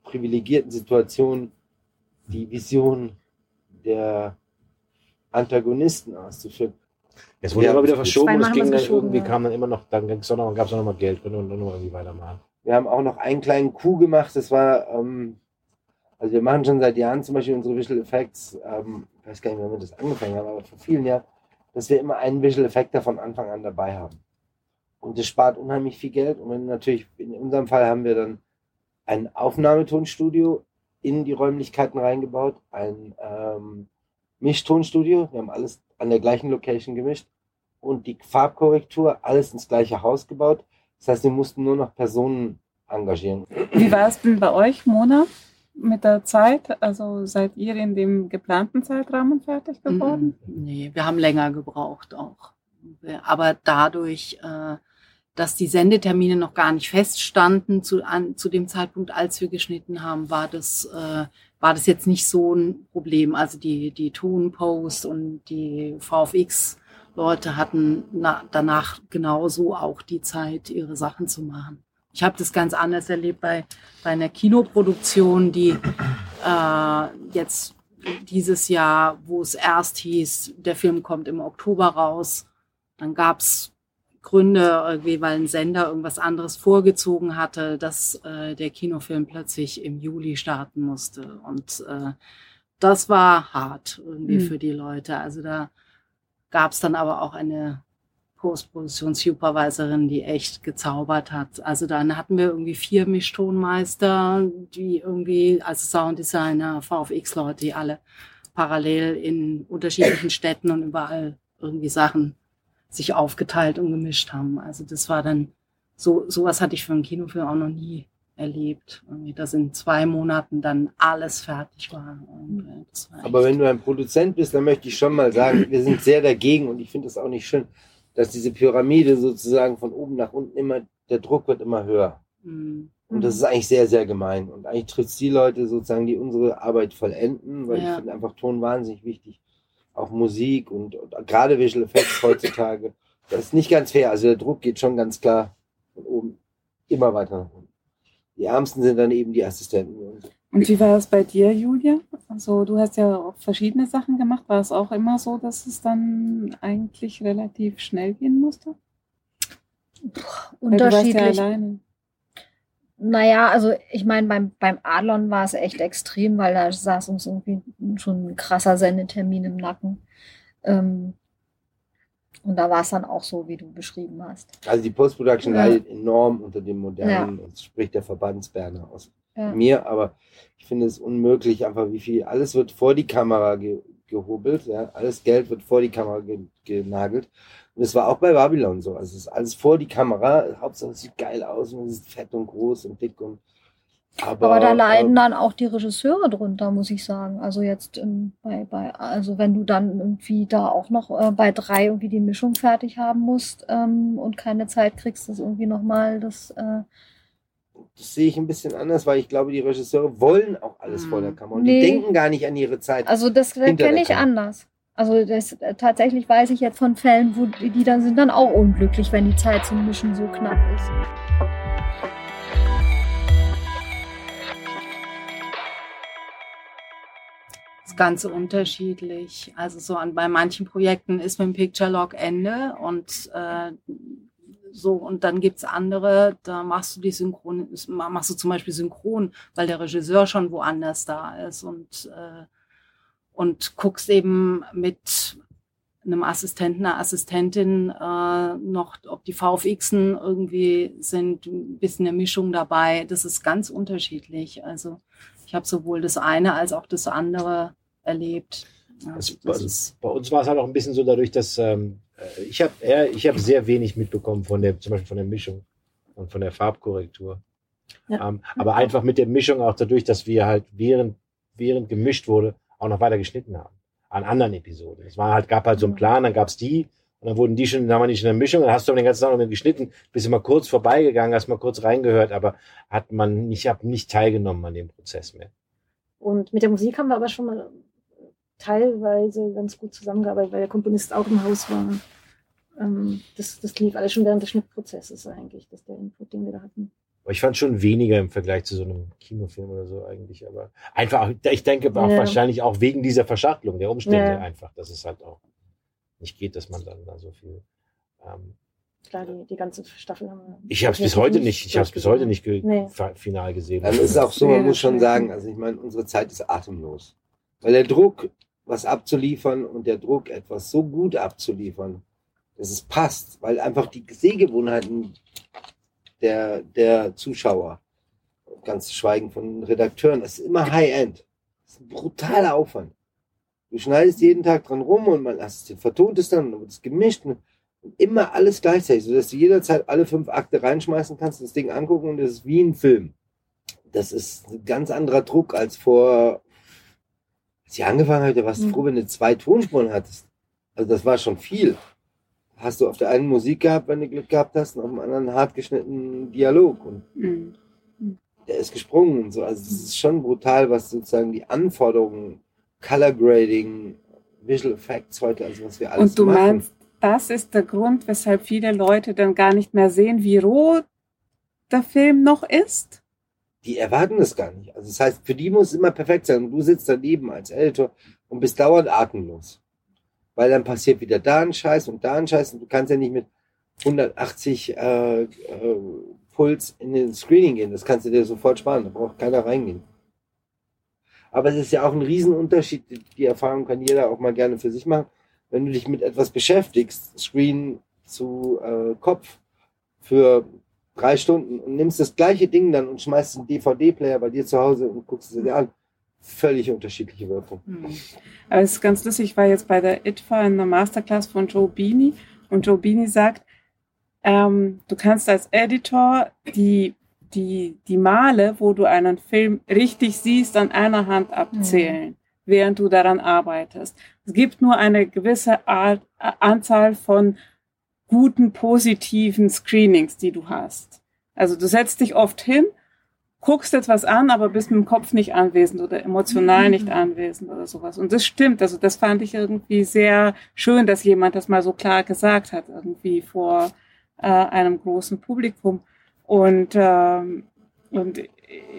privilegierten Situation, die Vision der Antagonisten auszuführen. Es wurde ja, immer wieder verschoben, es ging dann irgendwie, ja. kam dann immer noch, dann gab es noch, noch mal Geld und dann noch irgendwie weitermachen. Wir haben auch noch einen kleinen Coup gemacht, das war, ähm, also wir machen schon seit Jahren zum Beispiel unsere Visual Effects, ähm, ich weiß gar nicht, wann wir das angefangen haben, aber vor vielen Jahren, dass wir immer einen Visual Effekter von Anfang an dabei haben. Und das spart unheimlich viel Geld. Und natürlich, in unserem Fall haben wir dann ein Aufnahmetonstudio in die Räumlichkeiten reingebaut, ein ähm, Mischtonstudio. Wir haben alles an der gleichen Location gemischt und die Farbkorrektur alles ins gleiche Haus gebaut. Das heißt, wir mussten nur noch Personen engagieren. Wie war es denn bei euch, Mona, mit der Zeit? Also seid ihr in dem geplanten Zeitrahmen fertig geworden? Nee, wir haben länger gebraucht auch. Aber dadurch, äh, dass die Sendetermine noch gar nicht feststanden zu, an, zu dem Zeitpunkt, als wir geschnitten haben, war das, äh, war das jetzt nicht so ein Problem. Also die, die Tonpost und die VFX-Leute hatten na, danach genauso auch die Zeit, ihre Sachen zu machen. Ich habe das ganz anders erlebt bei, bei einer Kinoproduktion, die äh, jetzt dieses Jahr, wo es erst hieß, der Film kommt im Oktober raus, dann gab's Gründe, irgendwie, weil ein Sender irgendwas anderes vorgezogen hatte, dass äh, der Kinofilm plötzlich im Juli starten musste. Und äh, das war hart irgendwie mhm. für die Leute. Also da gab es dann aber auch eine Postproduktionssupervisorin, die echt gezaubert hat. Also dann hatten wir irgendwie vier Mischtonmeister, die irgendwie als Sounddesigner, VFX-Leute, die alle parallel in unterschiedlichen Städten und überall irgendwie Sachen sich aufgeteilt und gemischt haben. Also das war dann, so sowas hatte ich für einen Kinofilm auch noch nie erlebt. Dass in zwei Monaten dann alles fertig war. war Aber wenn du ein Produzent bist, dann möchte ich schon mal sagen, [CLEARS THROAT] wir sind sehr dagegen und ich finde es auch nicht schön, dass diese Pyramide sozusagen von oben nach unten immer, der Druck wird immer höher. Mhm. Und das ist eigentlich sehr, sehr gemein. Und eigentlich trifft es die Leute sozusagen, die unsere Arbeit vollenden, weil ja. ich finde einfach Ton wahnsinnig wichtig. Auch Musik und, und gerade Visual Effects heutzutage. Das ist nicht ganz fair. Also der Druck geht schon ganz klar von oben immer weiter nach unten. Die Ärmsten sind dann eben die Assistenten. Und wie war es bei dir, Julia? Also du hast ja auch verschiedene Sachen gemacht. War es auch immer so, dass es dann eigentlich relativ schnell gehen musste? Unterschiedlich. Ja naja, also ich meine, beim, beim Adlon war es echt extrem, weil da saß uns irgendwie schon ein krasser Sendetermin im Nacken. Ähm, und da war es dann auch so, wie du beschrieben hast. Also die Post-Production ja. leidet enorm unter dem modernen, ja. das spricht der Verbandsberner aus ja. mir, aber ich finde es unmöglich, einfach wie viel, alles wird vor die Kamera ge gehobelt, ja, alles Geld wird vor die Kamera ge genagelt. Und es war auch bei Babylon so. Also es ist alles vor die Kamera, Hauptsache es sieht geil aus und es ist fett und groß und dick und aber, aber, da leiden äh, dann auch die Regisseure drunter, muss ich sagen. Also jetzt ähm, bei, bei, also wenn du dann irgendwie da auch noch äh, bei drei irgendwie die Mischung fertig haben musst ähm, und keine Zeit kriegst, das irgendwie nochmal das. Äh, das sehe ich ein bisschen anders, weil ich glaube, die Regisseure wollen auch alles vor der hm. Kamera und nee. die denken gar nicht an ihre Zeit. Also das kenne ich anders. Also das, äh, tatsächlich weiß ich jetzt von Fällen, wo die, die dann sind dann auch unglücklich, wenn die Zeit zum Mischen so knapp ist. ganz unterschiedlich. Also so an bei manchen Projekten ist mit dem Picture Log Ende und äh, so und dann gibt's andere, da machst du die Synchron, machst du zum Beispiel Synchron, weil der Regisseur schon woanders da ist und äh, und guckst eben mit einem Assistenten, einer Assistentin äh, noch, ob die VFXen irgendwie sind, ein bisschen eine Mischung dabei. Das ist ganz unterschiedlich. Also ich habe sowohl das eine als auch das andere erlebt. Also, das bei, uns war es halt auch ein bisschen so dadurch, dass ähm, äh, ich habe ich hab sehr wenig mitbekommen von der, zum Beispiel von der Mischung und von der Farbkorrektur. Ja. Ähm, aber einfach mit der Mischung auch dadurch, dass wir halt während, während gemischt wurde, auch noch weiter geschnitten haben. An anderen Episoden. Es war halt, gab halt so einen Plan, dann gab's die und dann wurden die schon, dann waren die schon in der Mischung, dann hast du aber den ganzen Tag noch mit geschnitten, bist immer kurz vorbeigegangen, hast mal kurz reingehört, aber hat man nicht, hab nicht teilgenommen an dem Prozess mehr. Und mit der Musik haben wir aber schon mal teilweise ganz gut zusammengearbeitet, weil der Komponist auch im Haus war. Ähm, das, das lief alles schon während des Schnittprozesses eigentlich, dass der Input, den wir da hatten. Aber ich fand schon weniger im Vergleich zu so einem Kinofilm oder so eigentlich. Aber einfach, ich denke auch ja. wahrscheinlich auch wegen dieser Verschachtelung der Umstände ja. einfach, dass es halt auch nicht geht, dass man dann da so viel. Ähm, Klar, die, die ganze Staffel haben wir. Ich habe es bis heute nicht, ich habe es bis heute nicht ge nee. final gesehen. Dann ist es auch so, man muss schon sagen, also ich meine, unsere Zeit ist atemlos. Weil der Druck, was abzuliefern und der Druck, etwas so gut abzuliefern, dass es passt, weil einfach die Sehgewohnheiten der, der Zuschauer, ganz zu schweigen von Redakteuren, das ist immer High-End. Das ist ein brutaler Aufwand. Du schneidest jeden Tag dran rum und man hast, vertont es dann und wird es gemischt und immer alles gleichzeitig, sodass du jederzeit alle fünf Akte reinschmeißen kannst, das Ding angucken und es ist wie ein Film. Das ist ein ganz anderer Druck als vor als ich angefangen habe, warst du mhm. froh, wenn du zwei Tonspuren hattest. Also das war schon viel. Hast du auf der einen Musik gehabt, wenn du Glück gehabt hast, und auf dem anderen hart geschnittenen Dialog. Und mhm. der ist gesprungen und so. Also es ist schon brutal, was sozusagen die Anforderungen, Color Grading, Visual Effects heute, also was wir alles Und du machen. meinst, das ist der Grund, weshalb viele Leute dann gar nicht mehr sehen, wie roh der Film noch ist? Die erwarten das gar nicht. Also das heißt, für die muss es immer perfekt sein. Und du sitzt daneben als Editor und bist dauernd atemlos. Weil dann passiert wieder da ein Scheiß und da ein Scheiß und du kannst ja nicht mit 180 äh, äh, Puls in den Screening gehen. Das kannst du dir sofort sparen. Da braucht keiner reingehen. Aber es ist ja auch ein Riesenunterschied. Die Erfahrung kann jeder auch mal gerne für sich machen. Wenn du dich mit etwas beschäftigst, Screen zu äh, Kopf, für drei Stunden und nimmst das gleiche Ding dann und schmeißt einen DVD-Player bei dir zu Hause und guckst es dir an. Völlig unterschiedliche Wirkung. Mhm. Aber es ist ganz lustig, ich war jetzt bei der ITFA in einer Masterclass von Joe Beanie und Joe Beanie sagt, ähm, du kannst als Editor die, die, die Male, wo du einen Film richtig siehst, an einer Hand abzählen, mhm. während du daran arbeitest. Es gibt nur eine gewisse Art, Anzahl von guten, positiven Screenings, die du hast. Also du setzt dich oft hin guckst etwas an, aber bist mit dem Kopf nicht anwesend oder emotional mhm. nicht anwesend oder sowas. Und das stimmt. Also das fand ich irgendwie sehr schön, dass jemand das mal so klar gesagt hat, irgendwie vor äh, einem großen Publikum. Und, ähm, und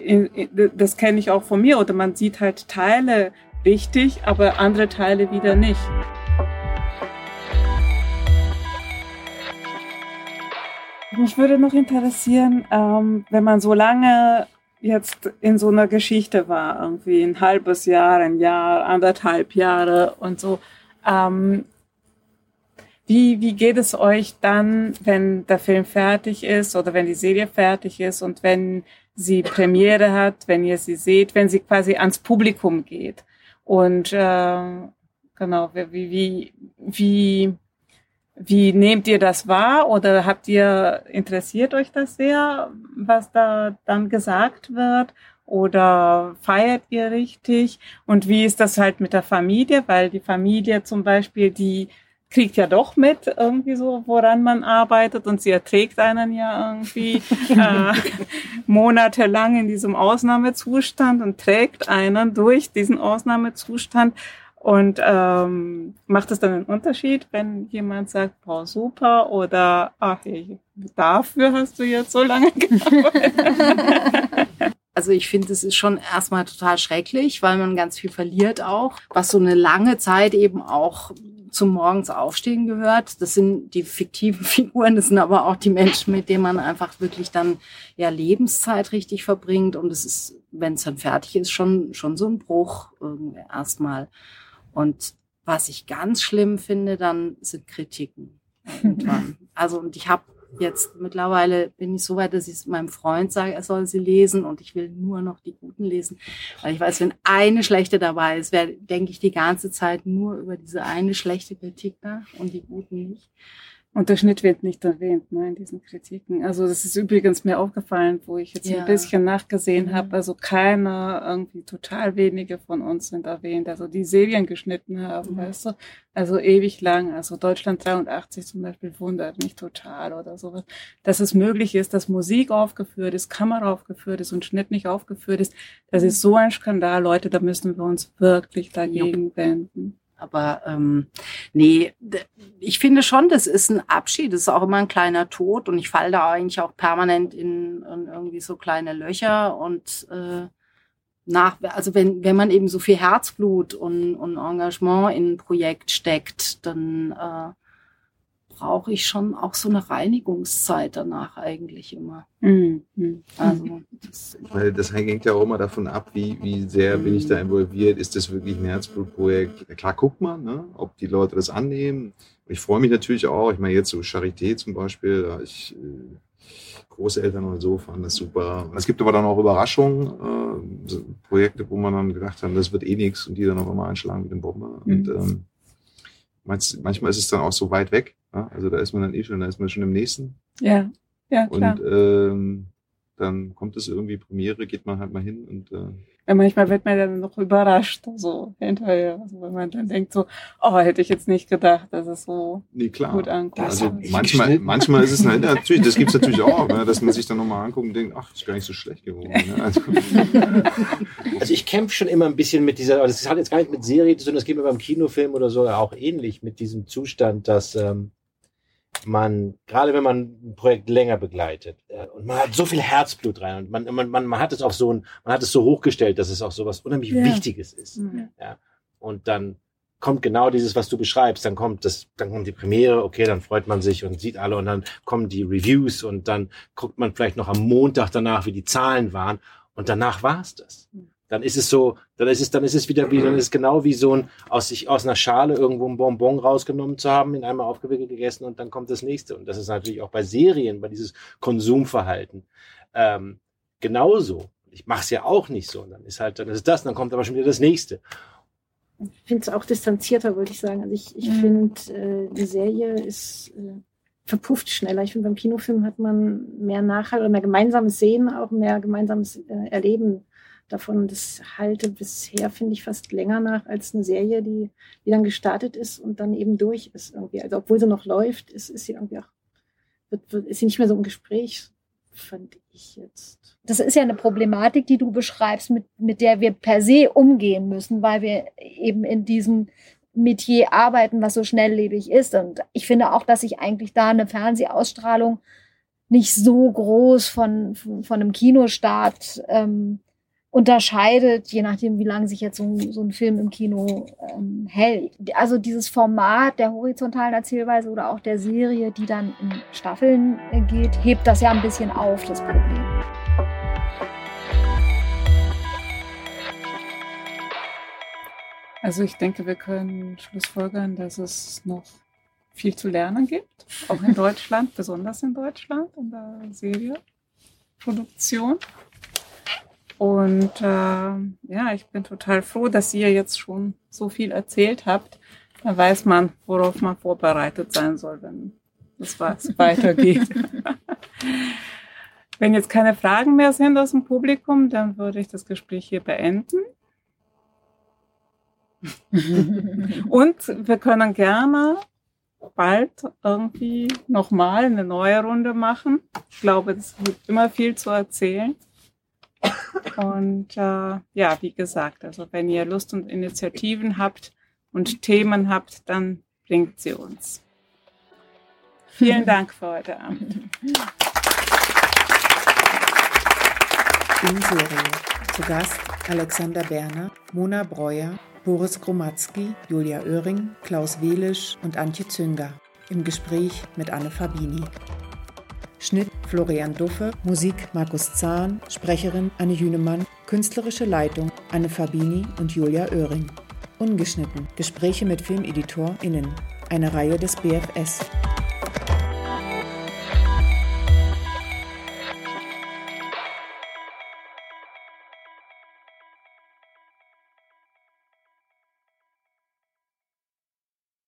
in, in, das kenne ich auch von mir. Oder man sieht halt Teile richtig, aber andere Teile wieder nicht. Mich würde noch interessieren, ähm, wenn man so lange jetzt in so einer Geschichte war, irgendwie ein halbes Jahr, ein Jahr, anderthalb Jahre und so. Ähm, wie, wie geht es euch dann, wenn der Film fertig ist oder wenn die Serie fertig ist und wenn sie Premiere hat, wenn ihr sie seht, wenn sie quasi ans Publikum geht? Und äh, genau, wie, wie, wie, wie nehmt ihr das wahr oder habt ihr, interessiert euch das sehr, was da dann gesagt wird? Oder feiert ihr richtig? Und wie ist das halt mit der Familie? Weil die Familie zum Beispiel, die kriegt ja doch mit irgendwie so, woran man arbeitet und sie erträgt einen ja irgendwie [LAUGHS] äh, monatelang in diesem Ausnahmezustand und trägt einen durch diesen Ausnahmezustand. Und ähm, macht es dann einen Unterschied, wenn jemand sagt, boah, super, oder ach, hey, dafür hast du jetzt so lange [LAUGHS] gearbeitet? Also ich finde, es ist schon erstmal total schrecklich, weil man ganz viel verliert auch, was so eine lange Zeit eben auch zum Morgens aufstehen gehört. Das sind die fiktiven [LAUGHS] Figuren, das sind aber auch die Menschen, mit denen man einfach wirklich dann ja Lebenszeit richtig verbringt. Und es ist, wenn es dann fertig ist, schon, schon so ein Bruch äh, erstmal. Und was ich ganz schlimm finde, dann sind Kritiken irgendwann. [LAUGHS] also und ich habe jetzt mittlerweile bin ich so weit, dass ich es meinem Freund sage, er soll sie lesen und ich will nur noch die guten lesen. Weil ich weiß, wenn eine schlechte dabei ist, denke ich die ganze Zeit nur über diese eine schlechte Kritik nach und die guten nicht. Und der Schnitt wird nicht erwähnt ne, in diesen Kritiken. Also das ist übrigens mir aufgefallen, wo ich jetzt ja. ein bisschen nachgesehen mhm. habe. Also keiner, irgendwie total wenige von uns sind erwähnt. Also die Serien geschnitten haben, mhm. weißt du. Also ewig lang. Also Deutschland 83 zum Beispiel wundert mich total oder sowas. Dass es möglich ist, dass Musik aufgeführt ist, Kamera aufgeführt ist und Schnitt nicht aufgeführt ist. Das ist so ein Skandal, Leute. Da müssen wir uns wirklich dagegen Jupp. wenden. Aber ähm, nee, ich finde schon, das ist ein Abschied, das ist auch immer ein kleiner Tod. Und ich falle da eigentlich auch permanent in, in irgendwie so kleine Löcher. Und äh, nach, also wenn, wenn man eben so viel Herzblut und, und Engagement in ein Projekt steckt, dann äh, brauche ich schon auch so eine Reinigungszeit danach eigentlich immer. Mhm. Also das, Weil das hängt ja auch immer davon ab, wie, wie sehr mhm. bin ich da mhm. involviert. Ist das wirklich ein Herzblutprojekt? Klar, guckt man, ne, ob die Leute das annehmen. Ich freue mich natürlich auch. Ich meine, jetzt so Charité zum Beispiel, da ich äh, Großeltern und so fanden das super. Es gibt aber dann auch Überraschungen, äh, Projekte, wo man dann gedacht hat, das wird eh nichts und die dann auf einmal einschlagen mit dem Bombe. Mhm. Und ähm, manchmal ist es dann auch so weit weg, ja? Also da ist man dann eh schon, da ist man schon im nächsten. Ja, ja, klar. Und ähm, dann kommt es irgendwie Premiere, geht man halt mal hin und äh, ja, manchmal wird man dann noch überrascht, so hinterher. Also wenn man dann denkt so, oh, hätte ich jetzt nicht gedacht, dass es so nee, klar. gut ankommt. Also manchmal, manchmal ist es halt, [LAUGHS] natürlich, das gibt's natürlich auch, ne, dass man sich dann nochmal anguckt und denkt, ach, ist gar nicht so schlecht geworden. Ne? Also, [LAUGHS] also ich kämpfe schon immer ein bisschen mit dieser, das hat jetzt gar nicht mit Serie zu tun, das geht mir beim Kinofilm oder so auch ähnlich, mit diesem Zustand, dass ähm, man, gerade wenn man ein Projekt länger begleitet, äh, und man hat so viel Herzblut rein und man, man, man, man hat es auf so ein, man hat es so hochgestellt, dass es auch so was unheimlich ja. Wichtiges ist. Mhm. Ja. Und dann kommt genau dieses, was du beschreibst. Dann kommt das, dann kommt die Premiere, okay, dann freut man sich und sieht alle und dann kommen die Reviews und dann guckt man vielleicht noch am Montag danach, wie die Zahlen waren und danach war es das. Dann ist es so, dann ist es, dann ist es wieder wie, dann ist es genau wie so ein aus sich aus einer Schale irgendwo ein Bonbon rausgenommen zu haben, in einmal aufgewickelt gegessen und dann kommt das nächste. Und das ist natürlich auch bei Serien, bei dieses Konsumverhalten ähm, genauso. Ich mache es ja auch nicht so. Und dann ist halt, dann ist das, dann kommt aber schon wieder das nächste. Ich finde es auch distanzierter, würde ich sagen. Also ich, ich mhm. finde, äh, die Serie ist äh, verpufft schneller. Ich finde, beim Kinofilm hat man mehr Nachhalt oder mehr gemeinsames Sehen, auch mehr gemeinsames äh, Erleben davon. Das halte bisher, finde ich, fast länger nach als eine Serie, die, die dann gestartet ist und dann eben durch ist irgendwie. Also obwohl sie noch läuft, ist, ist sie irgendwie auch, wird, wird, ist sie nicht mehr so im Gespräch. fand ich jetzt. Das ist ja eine Problematik, die du beschreibst, mit, mit der wir per se umgehen müssen, weil wir eben in diesem Metier arbeiten, was so schnelllebig ist. Und ich finde auch, dass sich eigentlich da eine Fernsehausstrahlung nicht so groß von, von, von einem Kinostart ähm, unterscheidet, je nachdem, wie lange sich jetzt so, so ein Film im Kino ähm, hält. Also dieses Format der horizontalen Erzählweise oder auch der Serie, die dann in Staffeln äh, geht, hebt das ja ein bisschen auf, das Problem. Also ich denke, wir können schlussfolgern, dass es noch viel zu lernen gibt, auch in [LAUGHS] Deutschland, besonders in Deutschland in der Serieproduktion. Und äh, ja, ich bin total froh, dass ihr jetzt schon so viel erzählt habt. Da weiß man, worauf man vorbereitet sein soll, wenn es [LAUGHS] weitergeht. wenn jetzt keine Fragen mehr sind aus dem Publikum, dann würde ich das Gespräch hier beenden. [LAUGHS] Und wir können gerne bald irgendwie nochmal eine neue Runde machen. Ich glaube, es gibt immer viel zu erzählen. Und äh, ja, wie gesagt, also wenn ihr Lust und Initiativen habt und Themen habt, dann bringt sie uns. Vielen Dank für heute Abend. In Serie. Zu Gast Alexander Berner, Mona Breuer, Boris Gromatzki, Julia Oehring, Klaus Welisch und Antje Zünger. Im Gespräch mit Anne Fabini. Schnitt Florian Duffe, Musik Markus Zahn, Sprecherin Anne Hünemann, künstlerische Leitung Anne Fabini und Julia Oehring. Ungeschnitten. Gespräche mit FilmeditorInnen. Eine Reihe des BFS.